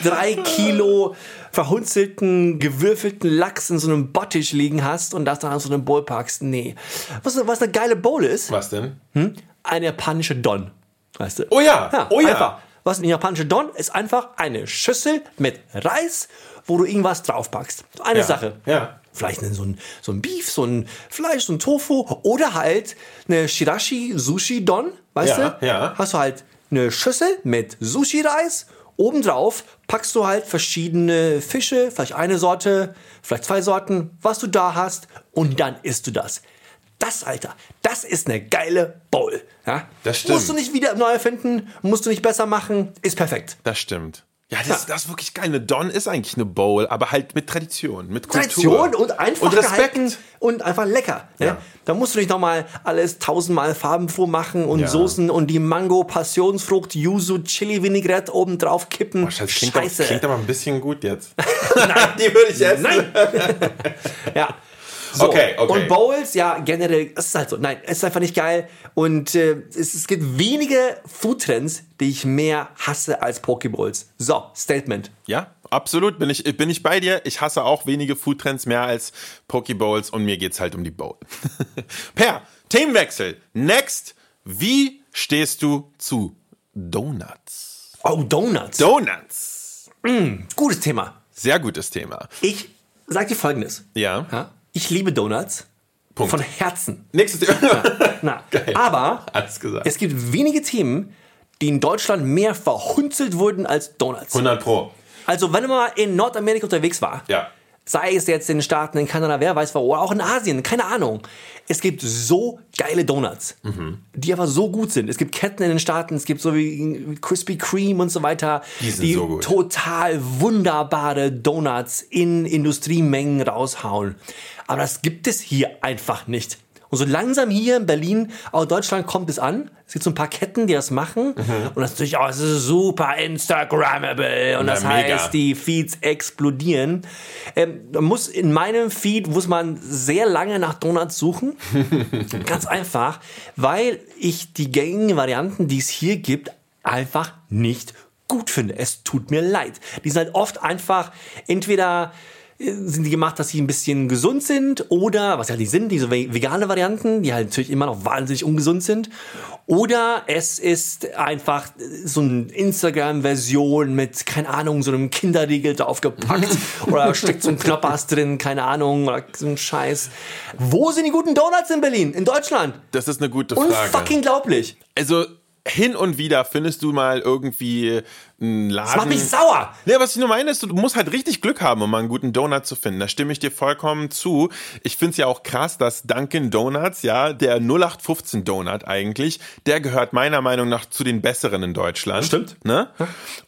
drei Kilo verhunzelten, gewürfelten Lachs in so einem Bottich liegen hast und das dann auf so einem Bowl packst. Nee. Was, was eine geile Bowl ist, Was denn? hm? eine japanische Don. Weißt du? Oh ja, oh ja. Einfach. Was eine japanische Don ist einfach eine Schüssel mit Reis, wo du irgendwas draufpackst. So Eine Ja, Sache. ja. Vielleicht so ein, so ein Beef, so ein Fleisch, so ein Tofu oder halt eine Shirashi Sushi Don, weißt Ja, du? ja. Hast du halt eine Schüssel mit Sushi-Reis. Obendrauf packst du halt verschiedene Fische, vielleicht eine Sorte, vielleicht zwei Sorten, was du da hast und dann isst du das. Das, Alter, das ist eine geile Bowl. Ja? Das stimmt. Musst du nicht wieder neu erfinden, musst du nicht besser machen, ist perfekt. Das stimmt. Ja, das, das ist wirklich geil. Eine Don ist eigentlich eine Bowl, aber halt mit Tradition, mit Kultur. Tradition und einfach und Respekt. gehalten und einfach lecker. Ne? Ja. Da musst du nicht nochmal alles tausendmal farbenfroh machen und Ja. Soßen und die Mango, Passionsfrucht, Yuzu, Chili Vinaigrette oben drauf kippen. Oh, Scheiße, klingt, aber, Scheiße. klingt aber ein bisschen gut jetzt. Nein, die würde ich essen. Nein! ja. So. Okay, okay. Und Bowls, ja, generell, es ist halt so. Nein, es ist einfach nicht geil. Und äh, es, es gibt wenige Foodtrends, die ich mehr hasse als Pokeballs. So, Statement. Ja, absolut. Bin ich, bin ich bei dir. Ich hasse auch wenige Foodtrends mehr als Pokeballs und mir geht's halt um die Bowl. per Themenwechsel. Next. Wie stehst du zu Donuts? Oh, Donuts. Donuts. Gutes Thema. Sehr gutes Thema. Ich sag dir folgendes. Ja. Ja? Ich liebe Donuts. Punkt. Von Herzen. Nächstes Thema. Na, Geil. aber es gibt wenige Themen, die in Deutschland mehr verhunzelt wurden als Donuts. 100 Pro. Also, wenn man mal in Nordamerika unterwegs war, Ja. Sei es jetzt in den Staaten, in Kanada, wer weiß wo, oder auch in Asien, keine Ahnung. Es gibt so geile Donuts, Mhm. die aber so gut sind. Es gibt Ketten in den Staaten, es gibt so wie Krispy Kreme und so weiter, Die sind so total wunderbare Donuts in Industriemengen raushauen. Aber das gibt es hier einfach nicht. Und so langsam hier in Berlin, auch in Deutschland kommt es an. Es gibt so ein paar Ketten, die das machen. Mhm. Und das ist natürlich auch ist super Instagrammable. Und Ja, das mega. heißt, die Feeds explodieren. Ähm, muss in meinem Feed muss man sehr lange nach Donuts suchen. Ganz einfach, weil ich die gängigen Varianten, die es hier gibt, einfach nicht gut finde. Es tut mir leid. Die sind halt oft einfach entweder sind die gemacht, dass sie ein bisschen gesund sind oder, was ja die sind, diese ve- vegane Varianten, die halt natürlich immer noch wahnsinnig ungesund sind. Oder es ist einfach so eine Instagram-Version mit, keine Ahnung, so einem Kinderriegel draufgepackt oder da steckt so ein Knoppers drin, keine Ahnung, oder so ein Scheiß. Wo sind die guten Donuts in Berlin, in Deutschland? Das ist eine gute Frage. Unfucking glaublich. Also hin und wieder findest du mal irgendwie einen Laden. Das macht mich sauer. Ja, was ich nur meine, ist, du musst halt richtig Glück haben, um mal einen guten Donut zu finden. Da stimme ich dir vollkommen zu. Ich finde es ja auch krass, dass Dunkin' Donuts, ja, der 0815 Donut eigentlich, der gehört meiner Meinung nach zu den besseren in Deutschland. Stimmt. Ne?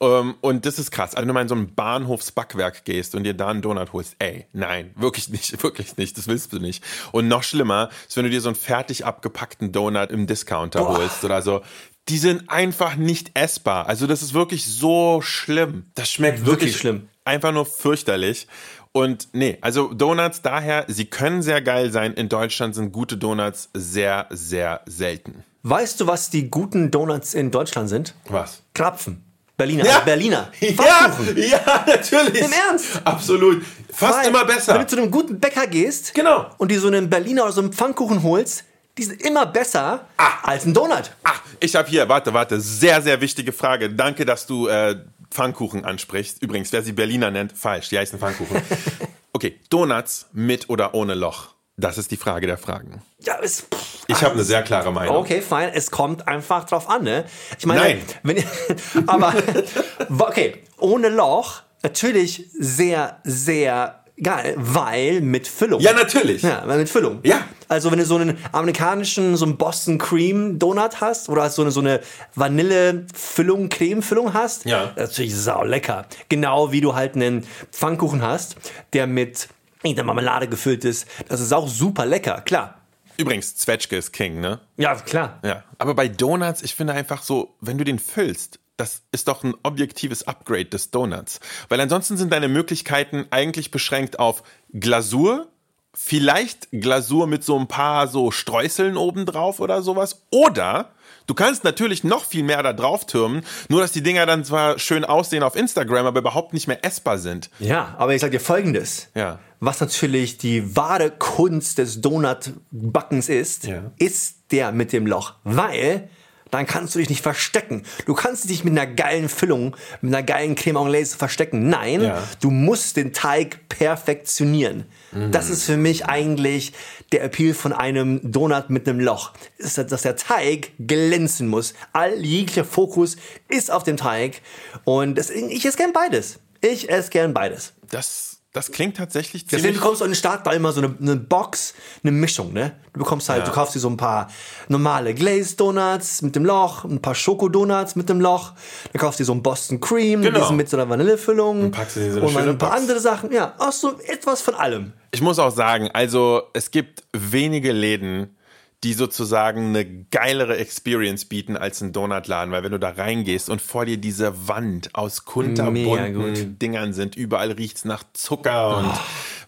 Ähm, und das ist krass. Also, wenn du mal in so ein Bahnhofsbackwerk gehst und dir da einen Donut holst, ey, nein, wirklich nicht, wirklich nicht. Das willst du nicht. Und noch schlimmer ist, wenn du dir so einen fertig abgepackten Donut im Discounter Boah. holst oder so. Die sind einfach nicht essbar. Also das ist wirklich so schlimm. Das schmeckt Wirklich wirklich, schlimm. Einfach nur fürchterlich. Und nee, also Donuts daher, sie können sehr geil sein. In Deutschland sind gute Donuts sehr, sehr selten. Weißt du, was die guten Donuts in Deutschland sind? Was? Krapfen. Berliner. Also Berliner. Ja, Pfannkuchen. ja, natürlich. Im Ernst? Absolut. Fast Weil, immer Wenn besser. du zu einem guten Bäcker gehst Genau. und dir so einen Berliner oder so einen Pfannkuchen holst, die sind immer besser als ein Donut. Ah, ich habe hier, warte, warte, sehr, sehr wichtige Frage. Danke, dass du äh, Pfannkuchen ansprichst. Übrigens, wer sie Berliner nennt, falsch, die heißen Pfannkuchen. Okay, Donuts mit oder ohne Loch? Das ist die Frage der Fragen. Ja, es, Ich habe eine sehr klare Meinung. okay, fein. Es kommt einfach drauf an, ne? Ich meine, Nein. Wenn, aber, okay, ohne Loch, natürlich sehr, sehr Geil, weil mit Füllung. Ja, natürlich. Ja, weil mit Füllung. Ja. Also wenn du so einen amerikanischen, so einen Boston Cream Donut hast oder so eine, so eine Vanille-Füllung, Creme-Füllung hast, Ja. das ist natürlich sau lecker. Genau wie du halt einen Pfannkuchen hast, der mit der Marmelade gefüllt ist. Das ist auch super lecker, klar. Übrigens, Zwetschge ist King, ne? Ja, klar. Ja. Aber bei Donuts, ich finde einfach so, wenn du den füllst, das ist doch ein objektives Upgrade des Donuts. Weil ansonsten sind deine Möglichkeiten eigentlich beschränkt auf Glasur, vielleicht Glasur mit so ein paar so Streuseln obendrauf oder sowas. Oder du kannst natürlich noch viel mehr da drauf türmen, nur dass die Dinger dann zwar schön aussehen auf Instagram, aber überhaupt nicht mehr essbar sind. Ja, aber ich sag dir folgendes. Ja. Was natürlich die wahre Kunst des Donutbackens ist, Ja. ist der mit dem Loch. Weil dann kannst du dich nicht verstecken. Du kannst dich mit einer geilen Füllung, mit einer geilen Creme Anglaise verstecken. Nein, Ja. du musst den Teig perfektionieren. Das ist für mich eigentlich der Appeal von einem Donut mit einem Loch. Ist, dass der Teig glänzen muss. All jeglicher Fokus ist auf dem Teig. Und deswegen, ich esse gern beides. Ich esse gern beides. Das, das klingt tatsächlich Deswegen ziemlich... bekommst du in den Start da immer so eine, eine Box, eine Mischung, ne? Du bekommst halt, Ja. du kaufst dir so ein paar normale Glazed Donuts mit dem Loch, ein paar Schokodonuts mit dem Loch, dann kaufst du dir so ein Boston Cream, Genau. diesen mit so einer Vanillefüllung und, packst du dir so eine und schöne ein paar Box. andere Sachen, ja, auch so etwas von allem. Ich muss auch sagen, also es gibt wenige Läden, die sozusagen eine geilere Experience bieten als ein Donutladen, weil wenn du da reingehst und vor dir diese Wand aus kunterbunten Dingern sind, überall riecht's nach Zucker und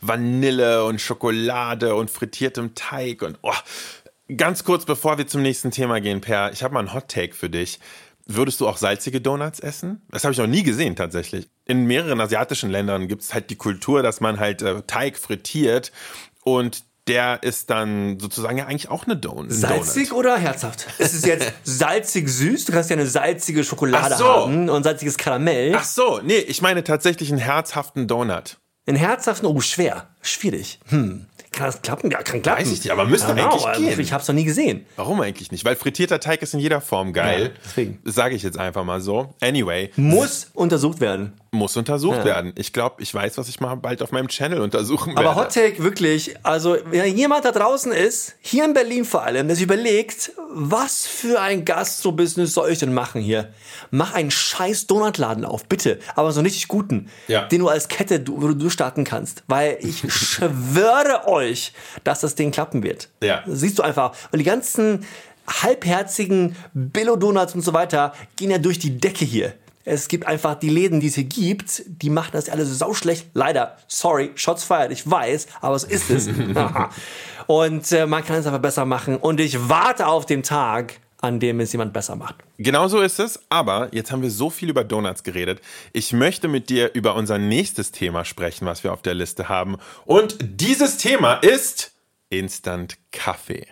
Vanille und Schokolade und frittiertem Teig und oh. ganz kurz bevor wir zum nächsten Thema gehen, Per, ich habe mal einen Hot Take für dich. Würdest du auch salzige Donuts essen? Das habe ich noch nie gesehen tatsächlich. In mehreren asiatischen Ländern gibt es halt die Kultur, dass man halt äh, Teig frittiert und der ist dann sozusagen ja eigentlich auch eine Don Salzig Donut. oder herzhaft? Es ist jetzt salzig süß, du kannst ja eine salzige Schokolade so. haben und salziges Karamell. Ach so, nee, ich meine tatsächlich einen herzhaften Donut. Ein herzhaften, oh, schwer, schwierig. Hm. Kann das klappen? Ja, kann klappen. Weiß ich nicht, aber müsste eigentlich aber gehen. Ich habe es noch nie gesehen. Warum eigentlich nicht? Weil frittierter Teig ist in jeder Form geil. Ja, deswegen. Sage ich jetzt einfach mal so. Anyway, Muss untersucht werden. Muss untersucht werden. Ich glaube, ich weiß, was ich mal bald auf meinem Channel untersuchen Aber werde. Hot Take wirklich, also wenn jemand da draußen ist, hier in Berlin vor allem, der sich überlegt, was für ein Gastro-Business soll ich denn machen hier? Mach einen scheiß Donutladen auf, bitte. Aber so einen richtig guten, Ja. den du als Kette du, wo du starten kannst. Weil ich schwöre euch, dass das Ding klappen wird. Ja. Das siehst du einfach. Und die ganzen halbherzigen Billo-Donuts und so weiter gehen ja durch die Decke hier. Es gibt einfach die Läden, die es hier gibt, die machen das alles sauschlecht. Leider, sorry, Shots fired, ich weiß, aber so ist es. und äh, man kann es einfach besser machen. Und ich warte auf den Tag, an dem es jemand besser macht. Genau so ist es, aber jetzt haben wir so viel über Donuts geredet. Ich möchte mit dir über unser nächstes Thema sprechen, was wir auf der Liste haben. Und dieses Thema ist Instant Kaffee.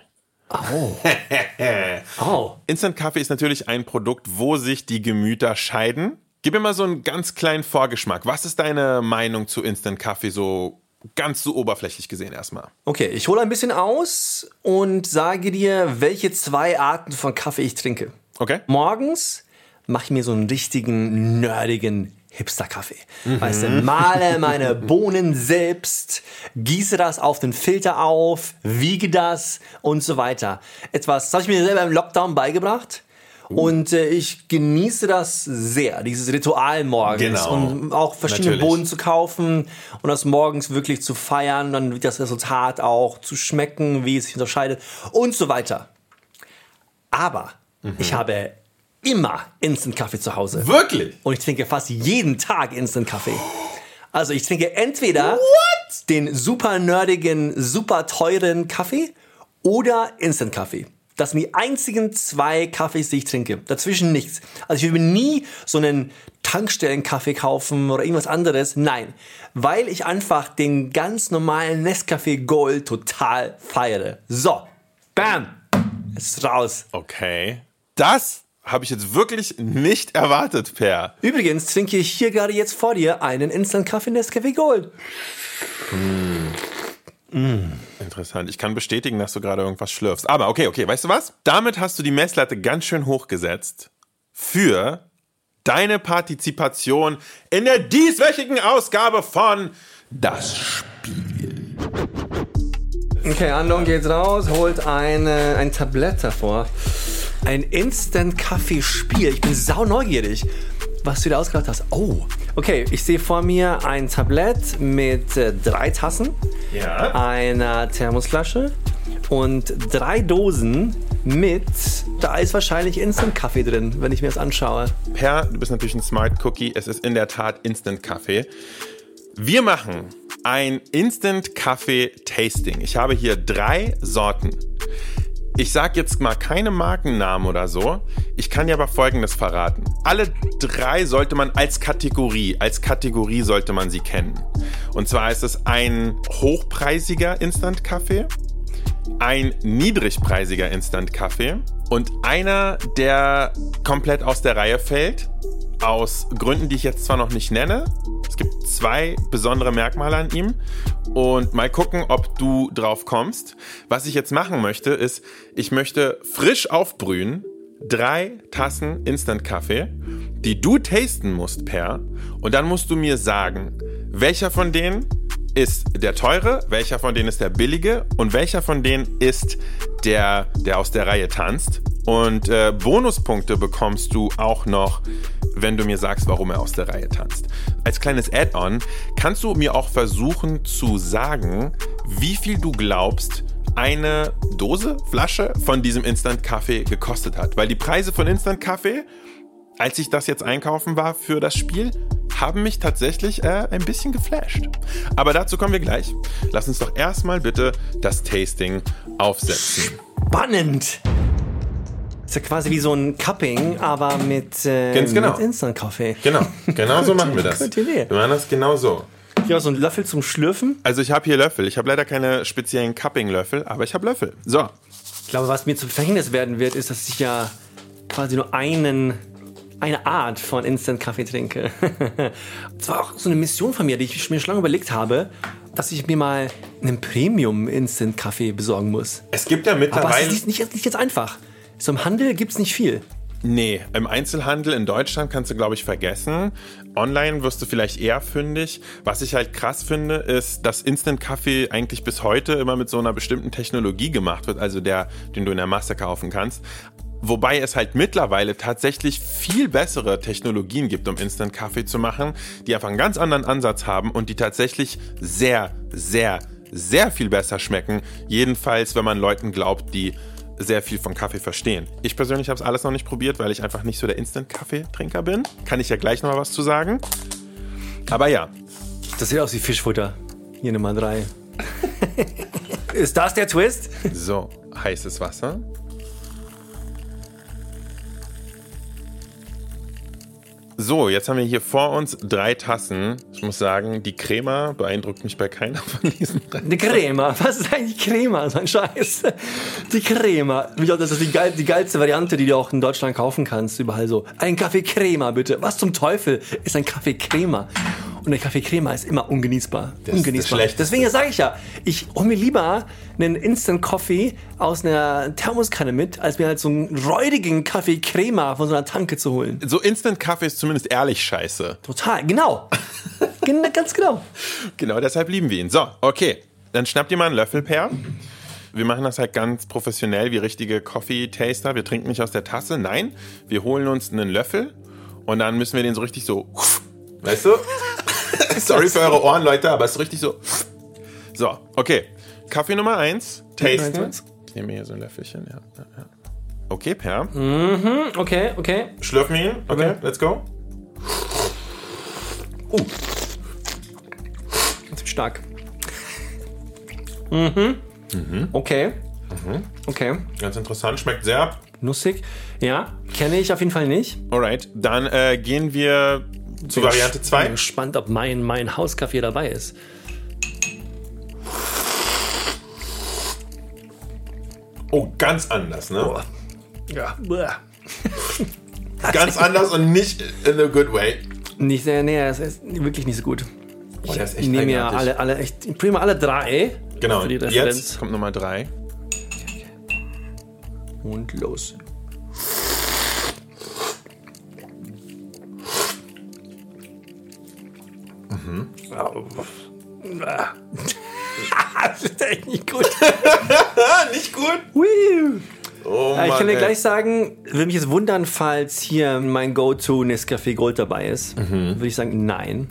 Oh, Instant Kaffee ist natürlich ein Produkt, wo sich die Gemüter scheiden. Gib mir mal so einen ganz kleinen Vorgeschmack. Was ist deine Meinung zu Instant Kaffee so ganz so oberflächlich gesehen erstmal? okay, ich hole ein bisschen aus und sage dir, welche zwei Arten von Kaffee ich trinke. Okay? Morgens mache ich mir so einen richtigen, nerdigen Hipster-Kaffee. Weißt du, male meine Bohnen selbst, gieße das auf den Filter auf, wiege das und so weiter. Etwas, das habe ich mir selber im Lockdown beigebracht. Und äh, ich genieße das sehr, dieses Ritual morgens. Genau. Und auch verschiedene Natürlich. Bohnen zu kaufen und das morgens wirklich zu feiern, dann wird das Resultat auch zu schmecken, wie es sich unterscheidet und so weiter. Aber ich habe immer Instant-Kaffee zu Hause. Wirklich? Und ich trinke fast jeden Tag Instant-Kaffee. Also ich trinke entweder den super nerdigen, super teuren Kaffee oder Instant-Kaffee. Das sind die einzigen zwei Kaffees, die ich trinke. Dazwischen nichts. Also ich würde mir nie so einen Tankstellenkaffee kaufen oder irgendwas anderes. Nein, weil ich einfach den ganz normalen Nescafé Gold total feiere. So, bam, es ist raus. Okay. Das habe ich jetzt wirklich nicht erwartet, Per. Übrigens trinke ich hier gerade jetzt vor dir einen Instant Kaffee Nescafé Gold. Interessant. Ich kann bestätigen, dass du gerade irgendwas schlürfst. Aber okay, okay, weißt du was? Damit hast du die Messlatte ganz schön hochgesetzt für deine Partizipation in der dieswöchigen Ausgabe von Das Spiel. Okay, Andong geht raus, holt eine, ein Tablett hervor. Ein Instant-Kaffee-Spiel. Ich bin sau neugierig, was du da ausgedacht hast. Oh, okay, ich sehe vor mir ein Tablett mit äh, drei Tassen, Ja. einer Thermosflasche und drei Dosen mit, da ist wahrscheinlich Instant-Kaffee drin, wenn ich mir das anschaue. Per, du bist natürlich ein Smart Cookie. Es ist in der Tat Instant Kaffee. Wir machen ein Instant Kaffee Tasting. Ich habe hier drei Sorten. Ich sage jetzt mal keine Markennamen oder so. Ich kann dir aber Folgendes verraten. Alle drei sollte man als Kategorie, als Kategorie sollte man sie kennen. Und zwar ist es ein hochpreisiger Instant Kaffee, ein niedrigpreisiger Instant-Kaffee und einer, der komplett aus der Reihe fällt, aus Gründen, die ich jetzt zwar noch nicht nenne. Es gibt zwei besondere Merkmale an ihm und mal gucken, ob du drauf kommst. Was ich jetzt machen möchte, ist, ich möchte frisch aufbrühen drei Tassen Instant-Kaffee, die du tasten musst, Per, und dann musst du mir sagen, welcher von denen ist der teure, welcher von denen ist der billige und welcher von denen ist der, der aus der Reihe tanzt. Und äh, Bonuspunkte bekommst du auch noch, wenn du mir sagst, warum er aus der Reihe tanzt. Als kleines Add-on kannst du mir auch versuchen zu sagen, wie viel du glaubst, eine Dose, Flasche von diesem Instant-Kaffee gekostet hat. Weil die Preise von Instant-Kaffee, als ich das jetzt einkaufen war für das Spiel, haben mich tatsächlich äh, ein bisschen geflasht. Aber dazu kommen wir gleich. Lass uns doch erstmal bitte das Tasting aufsetzen. Spannend! Ist ja quasi wie so ein Cupping, aber mit, äh, Ganz genau. mit Instant-Kaffee. Genau, genau so machen wir das. Gute Idee. Wir machen das genau so. Hier auch so ein Löffel zum Schlürfen. Also ich habe hier Löffel. Ich habe leider keine speziellen Cupping-Löffel, aber ich habe Löffel. So, Ich glaube, was mir zum Verhängnis werden wird, ist, dass ich ja quasi nur einen, eine Art von Instant-Kaffee trinke. Das war auch so eine Mission von mir, die ich mir schon lange überlegt habe, dass ich mir mal einen Premium-Instant-Kaffee besorgen muss. es gibt ja Aber es mittlerweile... ist nicht, nicht, nicht jetzt einfach. So im Handel gibt es nicht viel. Nee, im Einzelhandel in Deutschland kannst du, glaube ich, vergessen. Online wirst du vielleicht eher fündig. Was ich halt krass finde, ist, dass Instant-Kaffee eigentlich bis heute immer mit so einer bestimmten Technologie gemacht wird, also der, den du in der Masse kaufen kannst. Wobei es halt mittlerweile tatsächlich viel bessere Technologien gibt, um Instant-Kaffee zu machen, die einfach einen ganz anderen Ansatz haben und die tatsächlich sehr, sehr, sehr viel besser schmecken. Jedenfalls, wenn man Leuten glaubt, die sehr viel von Kaffee verstehen. Ich persönlich habe es alles noch nicht probiert, weil ich einfach nicht so der Instant-Kaffeetrinker bin. Kann ich ja gleich noch mal was zu sagen. Aber ja, Das sieht aus wie Fischfutter. Hier Nummer drei. ist das der Twist? so heißes Wasser. So, jetzt haben wir hier vor uns drei Tassen. Ich muss sagen, die Crema beeindruckt mich bei keiner von diesen drei. Eine Crema. Was ist eigentlich Crema? So ein Scheiß. Die Crema. Ich glaube, das ist die, geil, die geilste Variante, die du auch in Deutschland kaufen kannst. Überall so. Ein Kaffee Crema, bitte. Was zum Teufel ist ein Kaffee Crema? Und der Kaffee Crema ist immer ungenießbar. ist ungenießbar. das. Deswegen sage ich ja, ich hole mir lieber einen Instant Coffee aus einer Thermoskanne mit, als mir halt so einen räudigen Kaffee Crema von so einer Tanke zu holen. So Instant-Kaffee ist zumindest ehrlich scheiße. Total, genau. Gen ganz genau. Genau, deshalb lieben wir ihn. So, okay. Dann schnappt ihr mal einen Löffel, Per. Wir machen das halt ganz professionell wie richtige Coffee-Taster. Wir trinken nicht aus der Tasse. Nein, wir holen uns einen Löffel und dann müssen wir den so richtig so. Weißt du? Sorry für eure Ohren, Leute, aber es ist richtig so. So, okay. Kaffee Nummer eins. Tasten. Eins, Ich nehme hier so ein Löffelchen. Ja. Okay, Per. Okay, okay. Schlürfen wir ihn. Okay, let's go. Stark. Mhm. Okay. Okay. Ganz interessant. Schmeckt sehr. Nussig. Ja, kenne ich auf jeden Fall nicht. Alright, dann äh, gehen wir zu Variante Bin 2. gespannt, ob mein, mein Hauskaffee dabei ist. Oh, ganz anders, ne? Ja. Buah. Ganz anders und nicht in a good way. Nicht sehr, nee, es ist wirklich nicht so gut. Oh, der ist Ich echt nehme ja alle, alle echt, ich prima alle drei. Genau, Für die jetzt kommt Nummer 3. Und los. Mhm. das ist echt nicht gut. nicht gut? Woo. Oh Ja, ich kann dir ey. gleich sagen, würde mich jetzt wundern, falls hier mein Go-To Nescafé Gold dabei ist. Mhm. Würde ich sagen, nein.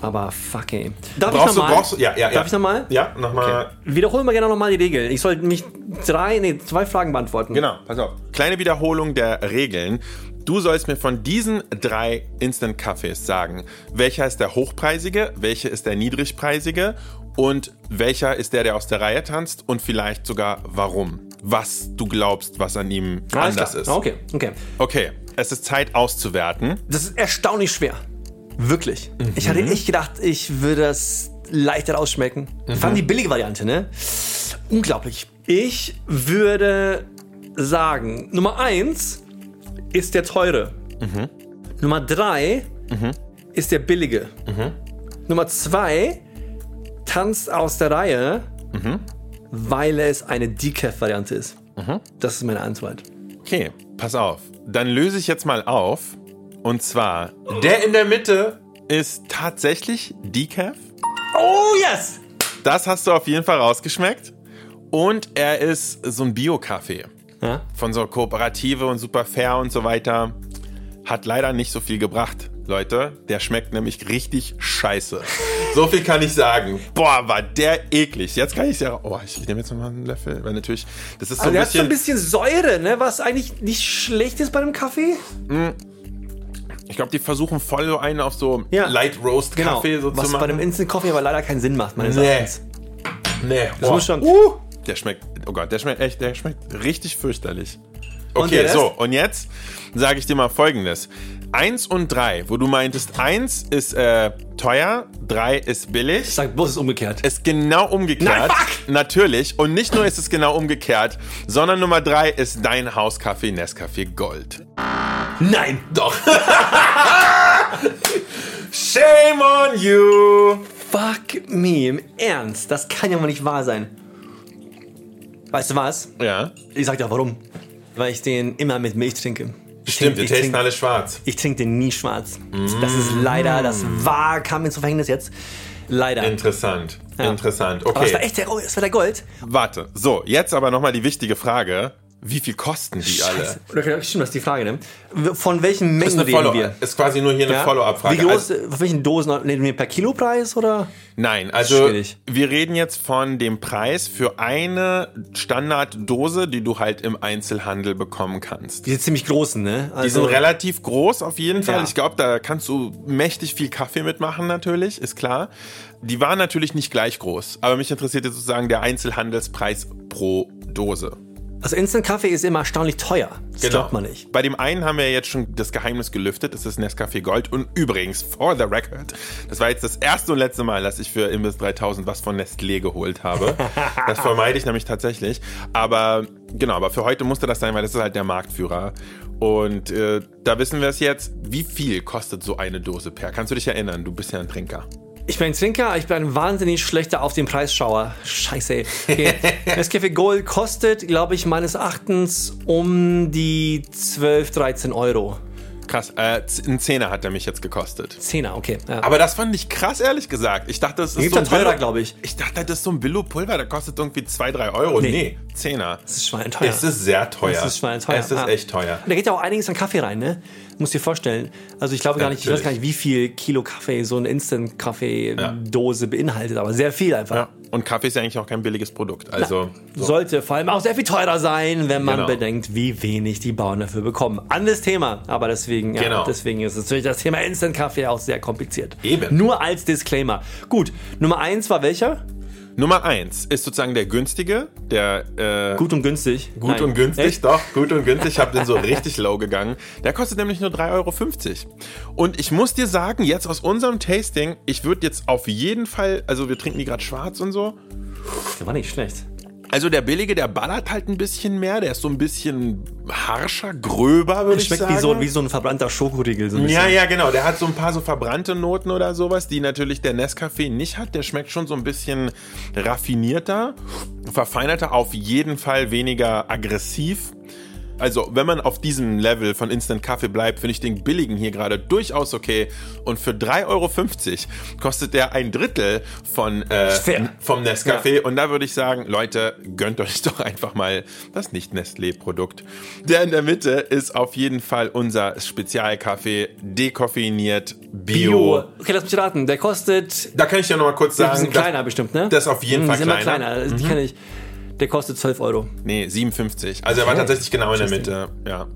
Aber fuck ey. Darf Brauchst ich nochmal? brauchst du, ja, ja, ja. Darf ich nochmal? Ja, nochmal. Wiederholen wir gerne nochmal die Regeln. Ich sollte mich drei, nee, zwei Fragen beantworten. Genau, pass auf. Kleine Wiederholung der Regeln. Du sollst mir von diesen drei Instant-Kaffees sagen, welcher ist der hochpreisige, welcher ist der niedrigpreisige und welcher ist der, der aus der Reihe tanzt und vielleicht sogar warum. Was du glaubst, was an ihm Alles anders klar. ist. Okay, okay. Okay, es ist Zeit auszuwerten. Das ist erstaunlich schwer. Wirklich. Ich hatte echt gedacht, ich würde das leichter ausschmecken. Vor allem die billige Variante, ne? Unglaublich. Ich würde sagen, Nummer eins ist der teure. Nummer drei ist der billige. Nummer zwei tanzt aus der Reihe, weil es eine Decaf-Variante ist. Das ist meine Antwort. Okay, pass auf. Dann löse ich jetzt mal auf. Und zwar, der in der Mitte ist tatsächlich Decaf. Oh yes! Das hast du auf jeden Fall rausgeschmeckt. Und er ist so ein Bio-Kaffee. Ja? Von so Kooperative und super fair und so weiter. Hat leider nicht so viel gebracht, Leute. Der schmeckt nämlich richtig scheiße. So viel kann ich sagen. Boah, war der eklig. Jetzt kann ich ja. Oh, ich nehme jetzt nochmal einen Löffel. Weil natürlich, das ist so Also ein der hat so ein bisschen. bisschen Säure, ne? Was eigentlich nicht schlecht ist bei einem Kaffee. Ich glaube, die versuchen voll so einen auf so Ja. Light Roast Kaffee so Genau. Was zu bei machen. einem Instant Coffee aber leider keinen Sinn macht, meines Nee. Erachtens. nee, Das muss schon. Uh, der schmeckt, oh Gott, der schmeckt echt, der schmeckt richtig fürchterlich. Und Okay, Rest? so, und jetzt sage ich dir mal folgendes. Eins und drei, wo du meintest, eins ist äh, teuer, drei ist billig. Ich sag bloß, es ist umgekehrt. Ist genau umgekehrt. Nein, fuck! Natürlich. Und nicht nur ist es genau umgekehrt, sondern Nummer drei ist dein Hauskaffee Nescafé Gold. Nein! Doch. Shame on you. Fuck me, im Ernst. Das kann ja mal nicht wahr sein. Weißt du was? Ja. Ich sag dir warum. Weil ich den immer mit Milch trinke. Ich Stimmt, trink- die tasten trink- alle schwarz. Ich trinke den nie schwarz. Das ist leider, das war, kam mir zu Verhängnis jetzt. Leider. Interessant. Ja. Interessant. Aber es war Okay. echt der, das war der Gold. Warte. So, jetzt aber nochmal die wichtige Frage. Wie viel kosten die alle? Okay, stimmt, das ist die Frage, ne? Von welchen Das ist, Mengen reden wir? ist quasi nur hier eine Ja? Follow-up-Frage. Wie groß, Also, von welchen Dosen reden wir per Kilopreis oder? nein, also wir reden jetzt von dem Preis für eine Standarddose, die du halt im Einzelhandel bekommen kannst. Die sind ziemlich großen, ne? Also, Die sind relativ groß auf jeden Fall. Ja. Ich glaube, da kannst du mächtig viel Kaffee mitmachen natürlich, ist klar. Die waren natürlich nicht gleich groß, aber mich interessiert jetzt sozusagen der Einzelhandelspreis pro Dose. Also Instant Kaffee ist immer erstaunlich teuer. Das Genau. glaubt man nicht. Bei dem einen haben wir jetzt schon das Geheimnis gelüftet, das ist Nescafé Gold. Und übrigens, for the record, das war jetzt das erste und letzte Mal, dass ich für Imbiss 3000 was von Nestlé geholt habe. Das vermeide ich nämlich tatsächlich. Aber genau, aber für heute musste das sein, weil das ist halt der Marktführer. Und äh, da wissen wir es jetzt. Wie viel kostet so eine Dose per? Kannst du dich erinnern? Du bist ja ein Trinker. Ich bin ein Trinker, ich bin ein wahnsinnig schlechter auf den Preisschauer. Scheiße. ey. Okay. Nescafé Gold kostet, glaube ich, meines Erachtens um die 12, 13 Euro. Krass, äh, ein Zehner hat er mich jetzt gekostet. Zehner, okay. Ja. Aber das fand ich krass, ehrlich gesagt. Ich dachte, das ist so ein teurer, Billo- glaub ich. Ich dachte, das ist so ein Billo-Pulver, der kostet irgendwie 2, 3 Euro. Nee. Nee, Zehner. das ist schweineteuer. Es ist sehr teuer. Das ist schweineteuer. Es ist ja. echt teuer. Und da geht ja auch einiges an Kaffee rein, ne? Muss dir vorstellen. Also ich glaube gar nicht, ich weiß gar nicht, wie viel Kilo Kaffee so eine Instant-Kaffee-Dose beinhaltet, aber sehr viel einfach. Ja. Und Kaffee ist ja eigentlich auch kein billiges Produkt. Also, so. Sollte vor allem auch sehr viel teurer sein, wenn man Genau. bedenkt, wie wenig die Bauern dafür bekommen. Anderes Thema, aber deswegen, ja, Genau. deswegen ist natürlich das Thema Instant Kaffee auch sehr kompliziert. Eben. Nur als Disclaimer. Gut, Nummer eins war welcher? Nummer 1 ist sozusagen der günstige, der äh, Gut und günstig. Gut Nein. und günstig, Echt? doch, gut und günstig. Ich habe den so richtig low gegangen. Der kostet nämlich nur 3,50 Euro. Und ich muss dir sagen, jetzt aus unserem Tasting, ich würde jetzt auf jeden Fall, also wir trinken die gerade schwarz und so. Der war nicht schlecht. Also der billige, der ballert halt ein bisschen mehr, der ist so ein bisschen harscher, gröber, würde ich Schmeckt sagen. wie so, wie so ein verbrannter Schokoriegel. So ein ja, ja, genau. Der hat so ein paar so verbrannte Noten oder sowas, die natürlich der Nescafé nicht hat. Der schmeckt schon so ein bisschen raffinierter, verfeinerter, auf jeden Fall weniger aggressiv. Also, wenn man auf diesem Level von Instant Kaffee bleibt, finde ich den billigen hier gerade durchaus okay. Und für 3,50 Euro kostet der ein Drittel von, äh, vom Nescafé. Ja. Und da würde ich sagen, Leute, gönnt euch doch einfach mal das Nicht-Nestlé-Produkt. Der in der Mitte ist auf jeden Fall unser Spezialkaffee, dekoffeiniert, Bio. Bio. Okay, lass mich raten. Der kostet. Da kann ich ja noch mal kurz sagen. Ein bisschen kleiner bestimmt, ne? Das ist auf jeden hm, Fall kleiner. kleiner. Also, mhm. Die kenne ich. Der kostet 12 Euro. Nee, 57. Also er war tatsächlich genau in der Mitte. Ja.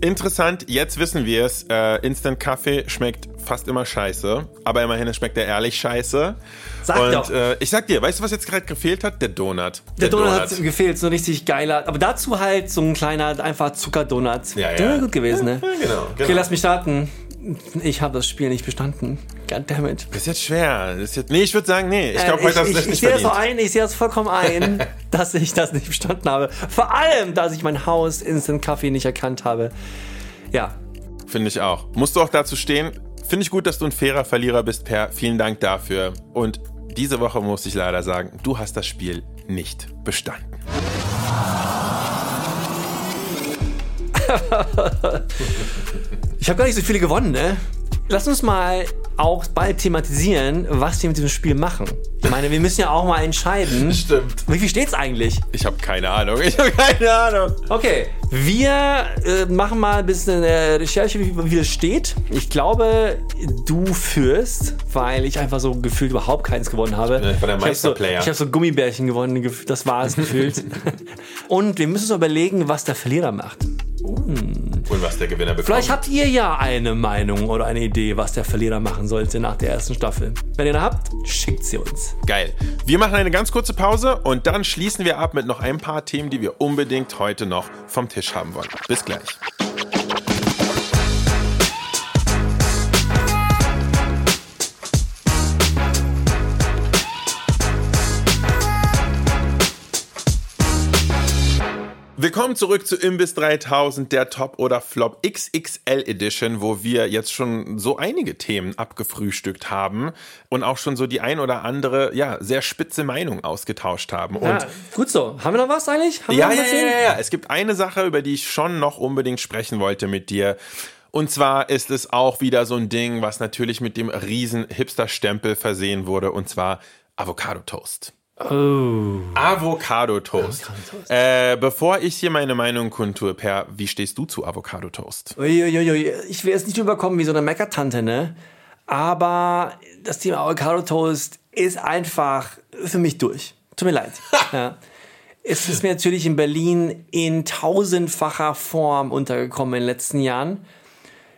Interessant, jetzt wissen wir es. Äh, Instant Kaffee schmeckt fast immer scheiße, aber immerhin schmeckt er ehrlich scheiße. Sag und doch. Äh, ich sag dir, weißt du, was jetzt gerade gefehlt hat? Der Donut. Der, der Donut, Donut, hat gefehlt, so richtig geiler. Aber dazu halt so ein kleiner, einfach Zuckerdonut. Ja, ja. Der wäre gut gewesen, ne? Ja, genau, genau. Okay, lass mich starten. Ich habe das Spiel nicht bestanden. Goddammit. Das ist jetzt schwer. Das ist jetzt, nee, ich würde sagen, nee. Ich glaube, äh, heute hast du das nicht Ich sehe das so ein, ich sehe das vollkommen ein, dass ich das nicht bestanden habe. Vor allem, dass ich mein Haus Instant Kaffee nicht erkannt habe. Ja. Finde ich auch. Musst du auch dazu stehen. Finde ich gut, dass du ein fairer Verlierer bist, Per. Vielen Dank dafür. Und diese Woche muss ich leider sagen, du hast das Spiel nicht bestanden. ich habe gar nicht so viele gewonnen, ne? Lass uns mal auch bald thematisieren, was wir mit diesem Spiel machen. Ich meine, wir müssen ja auch mal entscheiden. Stimmt. Wie viel steht's eigentlich? Ich habe keine Ahnung. Ich habe keine Ahnung. Okay, wir äh, machen mal ein bisschen äh, Recherche, wie, wie es steht. Ich glaube, du führst, weil ich einfach so gefühlt überhaupt keins gewonnen habe. Ich bin der Meisterplayer. Ich habe so, hab so Gummibärchen gewonnen, das war es gefühlt. Und wir müssen uns überlegen, was der Verlierer macht. Und was der Gewinner bekommt. Vielleicht habt ihr ja eine Meinung oder eine Idee, was der Verlierer machen sollte nach der ersten Staffel. Wenn ihr eine habt, schickt sie uns. Geil. Wir machen eine ganz kurze Pause und dann schließen wir ab mit noch ein paar Themen, die wir unbedingt heute noch vom Tisch haben wollen. Bis gleich. Willkommen zurück zu Imbiss 3000, der Top oder Flop XXL Edition, wo wir jetzt schon so einige Themen abgefrühstückt haben und auch schon so die ein oder andere, ja, sehr spitze Meinung ausgetauscht haben. Ja, und gut so. Haben wir noch was eigentlich? Haben ja, ja, ja, ja, ja. Es gibt eine Sache, über die ich schon noch unbedingt sprechen wollte mit dir. Und zwar ist es auch wieder so ein Ding, was natürlich mit dem riesen Hipster-Stempel versehen wurde, und zwar Avocado Toast. Oh. Avocado Toast. Äh, bevor ich hier meine Meinung kundtue, Per, wie stehst du zu Avocado Toast? Uiuiui. Ich will jetzt nicht überkommen wie so eine Meckertante, ne? Aber das Thema Avocado Toast ist einfach für mich durch. Tut mir leid. ja. Es ist mir natürlich in Berlin in tausendfacher Form untergekommen in den letzten Jahren.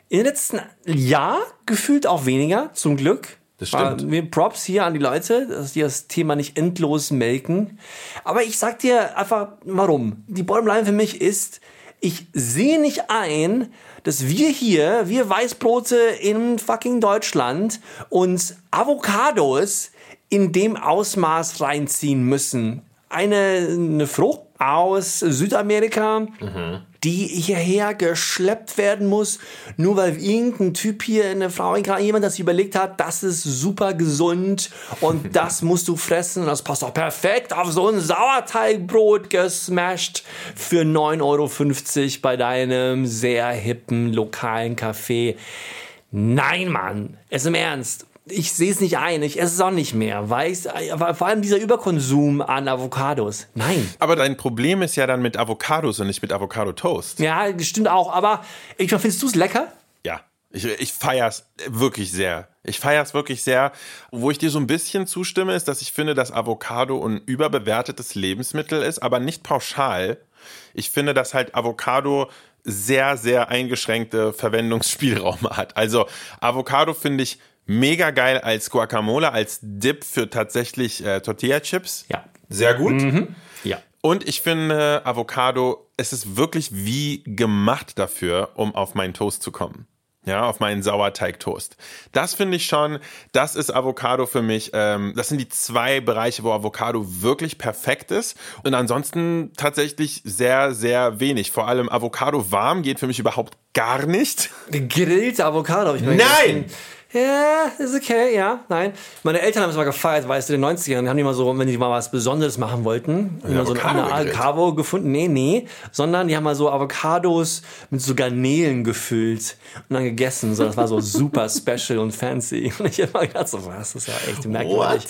In den letzten Jahr gefühlt auch weniger, zum Glück. Das stimmt. Wir Props hier an die Leute, dass die das Thema nicht endlos melken. Aber ich sag dir einfach, warum. Die Bottomline für mich ist, ich sehe nicht ein, dass wir hier, wir Weißbrote in fucking Deutschland, uns Avocados in dem Ausmaß reinziehen müssen. Eine, eine Frucht aus Südamerika, mhm die hierher geschleppt werden muss, nur weil irgendein Typ hier, eine Frau, jemand das überlegt hat, das ist super gesund und das musst du fressen und das passt auch perfekt auf so ein Sauerteigbrot gesmashed für 9,50 Euro bei deinem sehr hippen lokalen Café. Nein, Mann, es im Ernst ich sehe es nicht ein, ich esse es auch nicht mehr, weil ich, vor allem dieser Überkonsum an Avocados. Nein. Aber dein Problem ist ja dann mit Avocados und nicht mit Avocado Toast. Ja, stimmt auch, aber ich findest du es lecker? Ja. Ich, ich feiere es wirklich sehr. Ich feiere es wirklich sehr. Wo ich dir so ein bisschen zustimme, ist, dass ich finde, dass Avocado ein überbewertetes Lebensmittel ist, aber nicht pauschal. Ich finde, dass halt Avocado sehr, sehr eingeschränkte Verwendungsspielräume hat. Also Avocado finde ich Mega geil als Guacamole, als Dip für tatsächlich äh, Tortilla-Chips. Ja. Sehr gut. Mhm. Ja. Und ich finde, Avocado, es ist wirklich wie gemacht dafür, um auf meinen Toast zu kommen. Ja, auf meinen Sauerteig-Toast. Das finde ich schon, das ist Avocado für mich. Ähm, das sind die zwei Bereiche, wo Avocado wirklich perfekt ist. Und ansonsten tatsächlich sehr, sehr wenig. Vor allem Avocado warm geht für mich überhaupt gar nicht. Gegrillte Avocado. Ich Nein! Ja, ist okay, ja, nein. Meine Eltern haben es mal gefeiert, weißt du, in den 90ern haben die mal so, wenn die mal was Besonderes machen wollten, Ja, immer so eine. Avocado gefunden. Nee, nee, sondern die haben mal so Avocados mit so Garnelen gefüllt und dann gegessen. So, das war so super special und fancy. Und ich habe immer gedacht, so, was, das ist ja echt merkwürdig.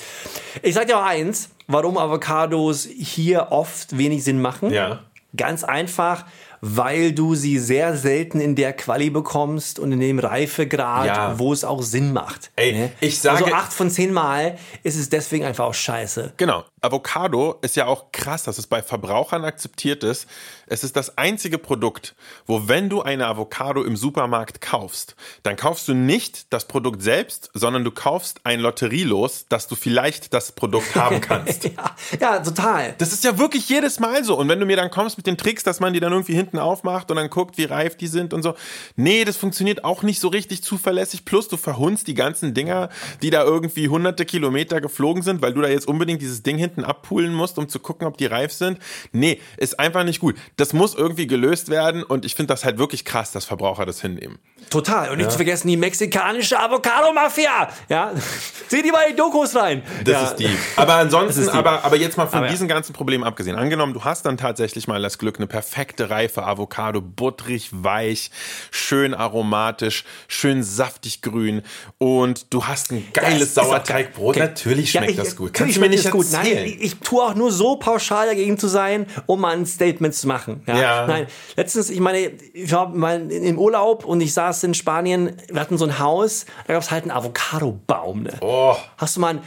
Ich sag dir auch eins, warum Avocados hier oft wenig Sinn machen. Ja. Ganz einfach, weil du sie sehr selten in der Quali bekommst und in dem Reifegrad, Ja. wo es auch Sinn macht. Ey, ich sage- Also acht von zehn Mal ist es deswegen einfach auch scheiße. Genau. Avocado ist ja auch krass, dass es bei Verbrauchern akzeptiert ist. Es ist das einzige Produkt, wo wenn du eine Avocado im Supermarkt kaufst, dann kaufst du nicht das Produkt selbst, sondern du kaufst ein Lotterielos, dass du vielleicht das Produkt haben kannst. Ja, ja, total. Das ist ja wirklich jedes Mal so. Und wenn du mir dann kommst mit den Tricks, dass man die dann irgendwie hinten aufmacht und dann guckt, wie reif die sind und so. Nee, das funktioniert auch nicht so richtig zuverlässig. Plus du verhunzt die ganzen Dinger, die da irgendwie hunderte Kilometer geflogen sind, weil du da jetzt unbedingt dieses Ding hinten abpulen musst, um zu gucken, ob die reif sind. Nee, ist einfach nicht gut. Das muss irgendwie gelöst werden und ich finde das halt wirklich krass, dass Verbraucher das hinnehmen. Total. Und nicht zu vergessen die mexikanische Avocado-Mafia. Ja, sieh die mal in die Dokus rein. Das ja. ist die. Aber ansonsten, die. aber, aber jetzt mal von Aber ja. diesen ganzen Problemen abgesehen. Angenommen, du hast dann tatsächlich mal das Glück, eine perfekte reife Avocado, butterig, weich, schön aromatisch, schön saftig grün und du hast ein geiles Sauerteigbrot. geil. Natürlich Ja, schmeckt ich- das gut. Kannst du mir nicht gut. erzählen? Nein, ich, ich tue auch nur so pauschal dagegen zu sein, um mal ein Statement zu machen. Ja. Ja. Nein, letztens, ich meine, ich war mal im Urlaub und ich saß in Spanien, wir hatten so ein Haus, da gab es halt einen Avocadobaum. Ne? Oh. Hast du mal einen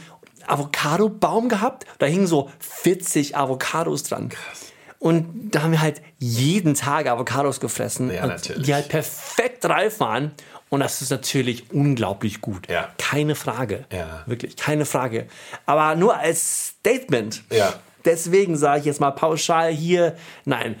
Avocadobaum gehabt? Da hingen so 40 Avocados dran. Und da haben wir halt jeden Tag Avocados gefressen, Ja, die halt perfekt reif waren. Und das ist natürlich unglaublich gut. Ja. Keine Frage. Ja. Wirklich, keine Frage. Aber nur als Statement. Ja. Deswegen sage ich jetzt mal pauschal hier, nein.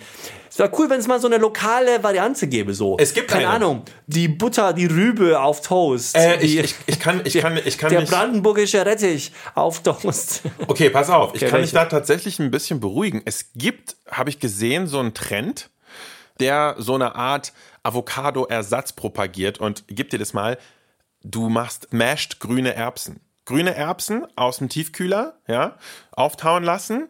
Es wäre cool, wenn es mal so eine lokale Variante gäbe, so. Es gibt Keine eine. Ahnung. Die Butter, die Rübe auf Toast. Äh, ich, die, ich, ich kann, ich kann, ich kann der mich, brandenburgische Rettich auf Toast. Okay, pass auf, ich Okay, kann mich da tatsächlich ein bisschen beruhigen. Es gibt, habe ich gesehen, so einen Trend, der so eine Art Avocado-Ersatz propagiert und gib dir das mal, du machst mashed grüne Erbsen. Grüne Erbsen aus dem Tiefkühler, ja, auftauen lassen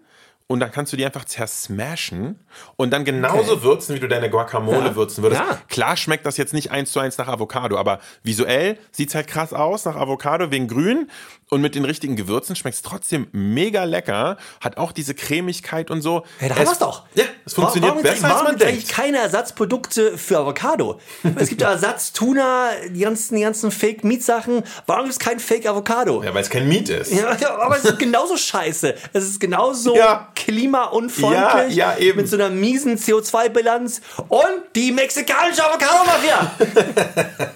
und dann kannst du die einfach zersmashen und dann genauso Okay. würzen, wie du deine Guacamole Ja. würzen würdest. Ja. Klar schmeckt das jetzt nicht eins zu eins nach Avocado, aber visuell sieht's halt krass aus nach Avocado wegen grün und mit den richtigen Gewürzen schmeckt's trotzdem mega lecker, hat auch diese Cremigkeit und so. Hey, da haben Es- wir's doch. Ja, es funktioniert warum besser, als warum man gibt's eigentlich denkt. keine Ersatzprodukte für Avocado? es gibt ja Ersatz-Tuna, die ganzen, die ganzen Fake-Meat-Sachen. Warum gibt es kein Fake-Avocado? Ja, weil es kein Meat ist. Ja, ja, aber es ist genauso scheiße. Es ist genauso Ja. Klimaunfreundlich. Ja, ja, eben. Mit so einer miesen CO2-Bilanz. Und die mexikanische Avocado-Mafia.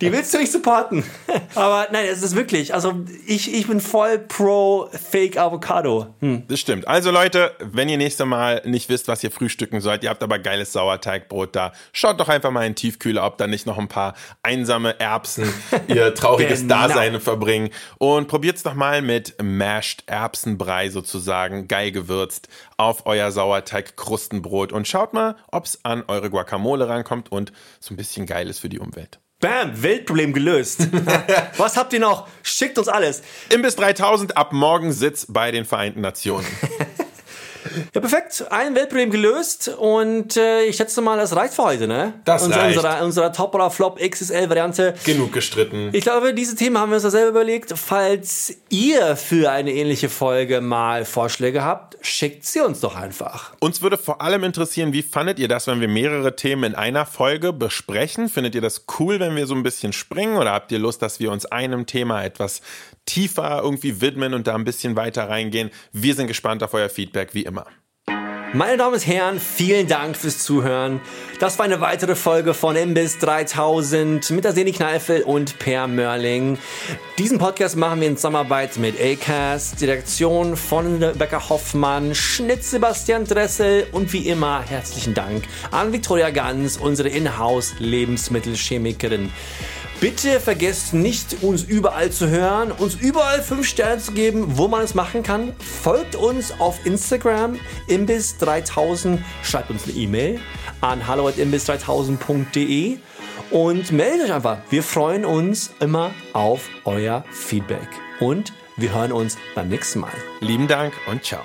die willst du nicht supporten. aber nein, es ist wirklich. Also ich, ich bin voll pro Fake Avocado. Hm. Das stimmt. Also Leute, wenn ihr nächste Mal nicht wisst, was ihr frühstücken sollt, ihr habt aber geiles Sauerteigbrot da, schaut doch einfach mal in den Tiefkühler, ob da nicht noch ein paar einsame Erbsen ihr trauriges Genau. Dasein verbringen. Und probiert's doch mal mit Mashed Erbsenbrei sozusagen, geil gewürzt, auf euer Sauerteig-Krustenbrot und schaut mal, ob's an eure Guacamole rankommt und so ein bisschen geil ist für die Umwelt. Bam, Weltproblem gelöst. Was habt ihr noch? Schickt uns alles. Imbiss 3000 ab morgen Sitz bei den Vereinten Nationen. Ja, perfekt. Ein Weltproblem gelöst und äh, ich schätze mal, das reicht für heute, ne? Das Unser, reicht. Unserer, unserer Top oder Flop XSL-Variante. Genug gestritten. Ich glaube, diese Themen haben wir uns ja selber überlegt. Falls ihr für eine ähnliche Folge mal Vorschläge habt, schickt sie uns doch einfach. Uns würde vor allem interessieren, wie fandet ihr das, wenn wir mehrere Themen in einer Folge besprechen? Findet ihr das cool, wenn wir so ein bisschen springen? Oder habt ihr Lust, dass wir uns einem Thema etwas tiefer irgendwie widmen und da ein bisschen weiter reingehen? Wir sind gespannt auf euer Feedback, wie immer. Meine Damen und Herren, vielen Dank fürs Zuhören. Das war eine weitere Folge von Imbiss 3000 mit der Seni Kneifel und Per Mörling. Diesen Podcast machen wir in Zusammenarbeit mit Acast, Direktion von Rebecca Hoffmann, Schnitt Sebastian Dressel und wie immer herzlichen Dank an Victoria Ganz, unsere Inhouse-Lebensmittelchemikerin. Bitte vergesst nicht, uns überall zu hören, uns überall 5 Sterne zu geben, wo man es machen kann. Folgt uns auf Instagram, imbiss3000. Schreibt uns eine E-Mail an hallo.imbiss3000.de. und meldet euch einfach. Wir freuen uns immer auf euer Feedback und wir hören uns beim nächsten Mal. Lieben Dank und ciao.